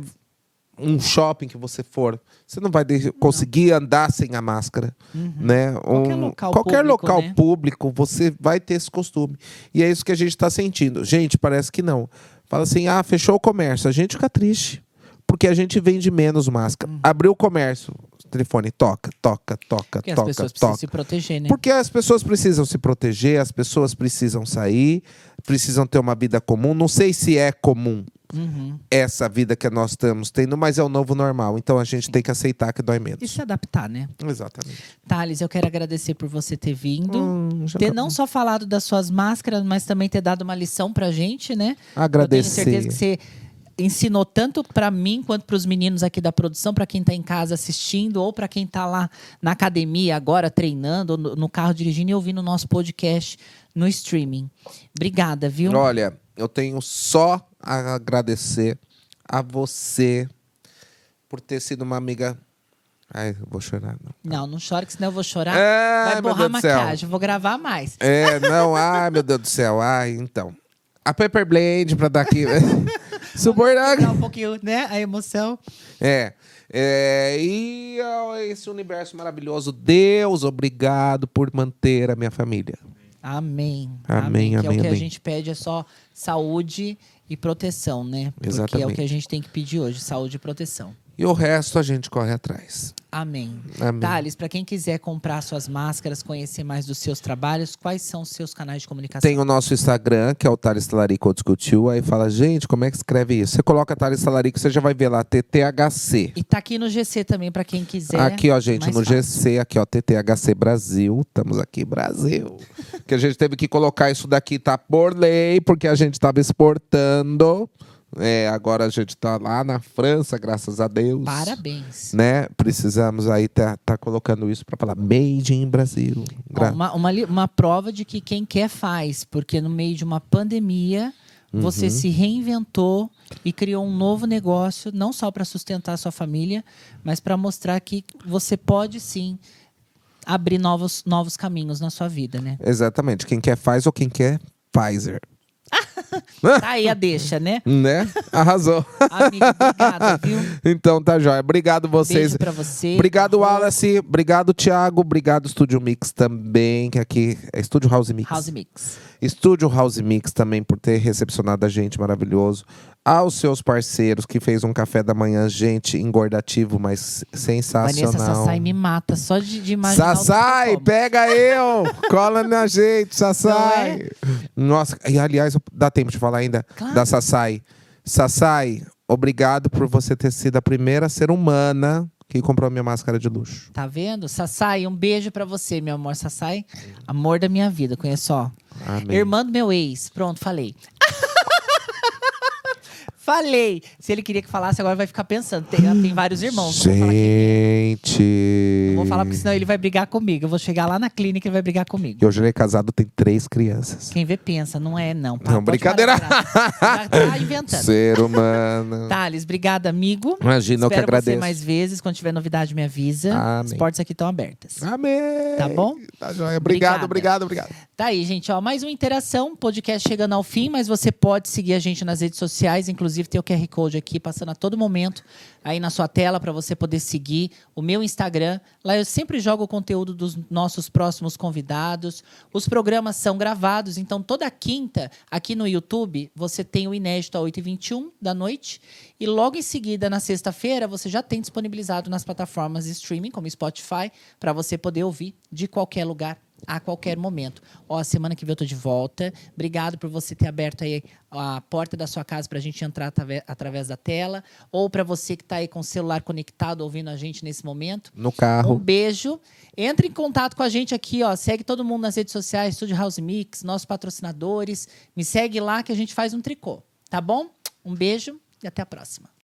Um shopping que você for, você não vai conseguir andar sem a máscara. Né? Qualquer Um- local qualquer público, local né? público, você vai ter esse costume. E é isso que a gente está sentindo. Gente, parece que não. Fala assim: ah, fechou o comércio. A gente fica triste. Porque a gente vende menos máscara. Uhum. Abriu o comércio. O telefone toca, toca, toca, Porque as toca, pessoas precisam toca. se proteger, né? Porque as pessoas precisam se proteger, as pessoas precisam sair, precisam ter uma vida comum. Não sei se é comum Uhum. essa vida que nós estamos tendo, mas é o novo normal. Então a gente tem que aceitar que dói menos. E se adaptar, né? Exatamente. Thales, eu quero agradecer por você ter vindo. Hum, ter tá não só falado das suas máscaras, mas também ter dado uma lição pra gente, né? Agradecer. Eu tenho certeza que você ensinou tanto para mim quanto para os meninos aqui da produção, para quem está em casa assistindo ou para quem está lá na academia agora treinando, no carro dirigindo e ouvindo o nosso podcast no streaming. Obrigada, viu? Olha, eu tenho só a agradecer a você por ter sido uma amiga. Ai, eu vou chorar. Não. Não, não chora, que senão eu vou chorar. Ai, Vai borrar a maquiagem, vou gravar mais. É, não, ai, meu Deus do céu. Ai, então. A Pepper Blade pra dar aqui. Subornar. Dá um pouquinho, né? A emoção. É. é, e esse universo maravilhoso. Deus, obrigado por manter a minha família. Amém. Amém, Que é o amém, que a amém. gente pede, é só saúde e proteção, né? Porque é o Exatamente. que a gente tem que pedir hoje, saúde e proteção. E o resto a gente corre atrás. Amém. Amém. Thales, para quem quiser comprar suas máscaras, conhecer mais dos seus trabalhos, quais são os seus canais de comunicação? Tem o nosso Instagram, que é o Thales Talarico Discutiu. Aí fala, gente, como é que escreve isso? Você coloca Thales Talarico, você já vai ver lá, TTHC. E tá aqui no GC também, para quem quiser. Aqui, ó, gente, no fácil. GC, aqui, ó, TTHC Brasil. Estamos aqui, Brasil. que a gente teve que colocar isso daqui, tá por lei, porque a gente estava exportando. É, agora a gente tá lá na França, graças a Deus. Parabéns. Né? Precisamos aí tá, tá colocando isso para falar Made in Brasil. Gra- uma, uma, uma prova de que quem quer faz, porque no meio de uma pandemia Uhum. você se reinventou e criou um novo negócio, não só para sustentar a sua família, mas para mostrar que você pode sim abrir novos, novos caminhos na sua vida, né? Exatamente. Quem quer faz ou quem quer Pfizer. Tá aí a deixa, né? Né? Arrasou. Amigo, obrigada, viu? então tá jóia. Obrigado vocês. Beijo pra você. Obrigado, Arroba Wallace. Obrigado, Thiago. Obrigado, Estúdio Mix também, que aqui é Estúdio House Mix. House Mix. Estúdio House Mix também por ter recepcionado a gente maravilhoso. Aos seus parceiros que fez um café da manhã, gente, engordativo, mas sensacional. Vanessa Sassai me mata só de, de imaginar. Sassai, pega eu! Cola na gente, Sassai! é? Nossa, e aliás, dá tempo de falar ainda Claro. da Sassai. Sassai, obrigado por você ter sido a primeira ser humana que comprou minha máscara de luxo. Tá vendo? Sassai, um beijo pra você, meu amor. Sassai, amor da minha vida, conheço, ó. Amém. Irmã do meu ex. Pronto, falei. Falei. Se ele queria que falasse, agora vai ficar pensando. Tem, tem vários irmãos. Não vou falar. Gente. Vou falar porque senão ele vai brigar comigo. Eu vou chegar lá na clínica e ele vai brigar comigo. E hoje ele é casado, tem três crianças. Quem vê pensa, não é não. Pa- Não, brincadeira. parar tá inventando. Ser humano. Thales, obrigada, amigo. Imagina, eu que Espero você agradeço. mais vezes. Quando tiver novidade, me avisa. Amém. As portas aqui estão abertas. Amém. Tá bom? Tá joia. Obrigado, Obrigada. obrigado, obrigado. Tá aí, gente. Ó, mais uma interação, podcast chegando ao fim, mas você pode seguir a gente nas redes sociais, inclusive tem o QR Code aqui passando a todo momento aí na sua tela para você poder seguir o meu Instagram. Lá eu sempre jogo o conteúdo dos nossos próximos convidados. Os programas são gravados, então toda quinta aqui no YouTube você tem o inédito às 8h21 da noite. E logo em seguida, na sexta-feira, você já tem disponibilizado nas plataformas de streaming, como Spotify, para você poder ouvir de qualquer lugar a qualquer momento. Ó, semana que vem eu tô de volta. Obrigado por você ter aberto aí a porta da sua casa para a gente entrar através da tela. Ou para você que está aí com o celular conectado ouvindo a gente nesse momento. No Um carro. beijo. Entre em contato com a gente aqui, ó. Segue todo mundo nas redes sociais, Estúdio House Mix, nossos patrocinadores. Me segue lá que a gente faz um tricô, tá bom? Um beijo e até a próxima.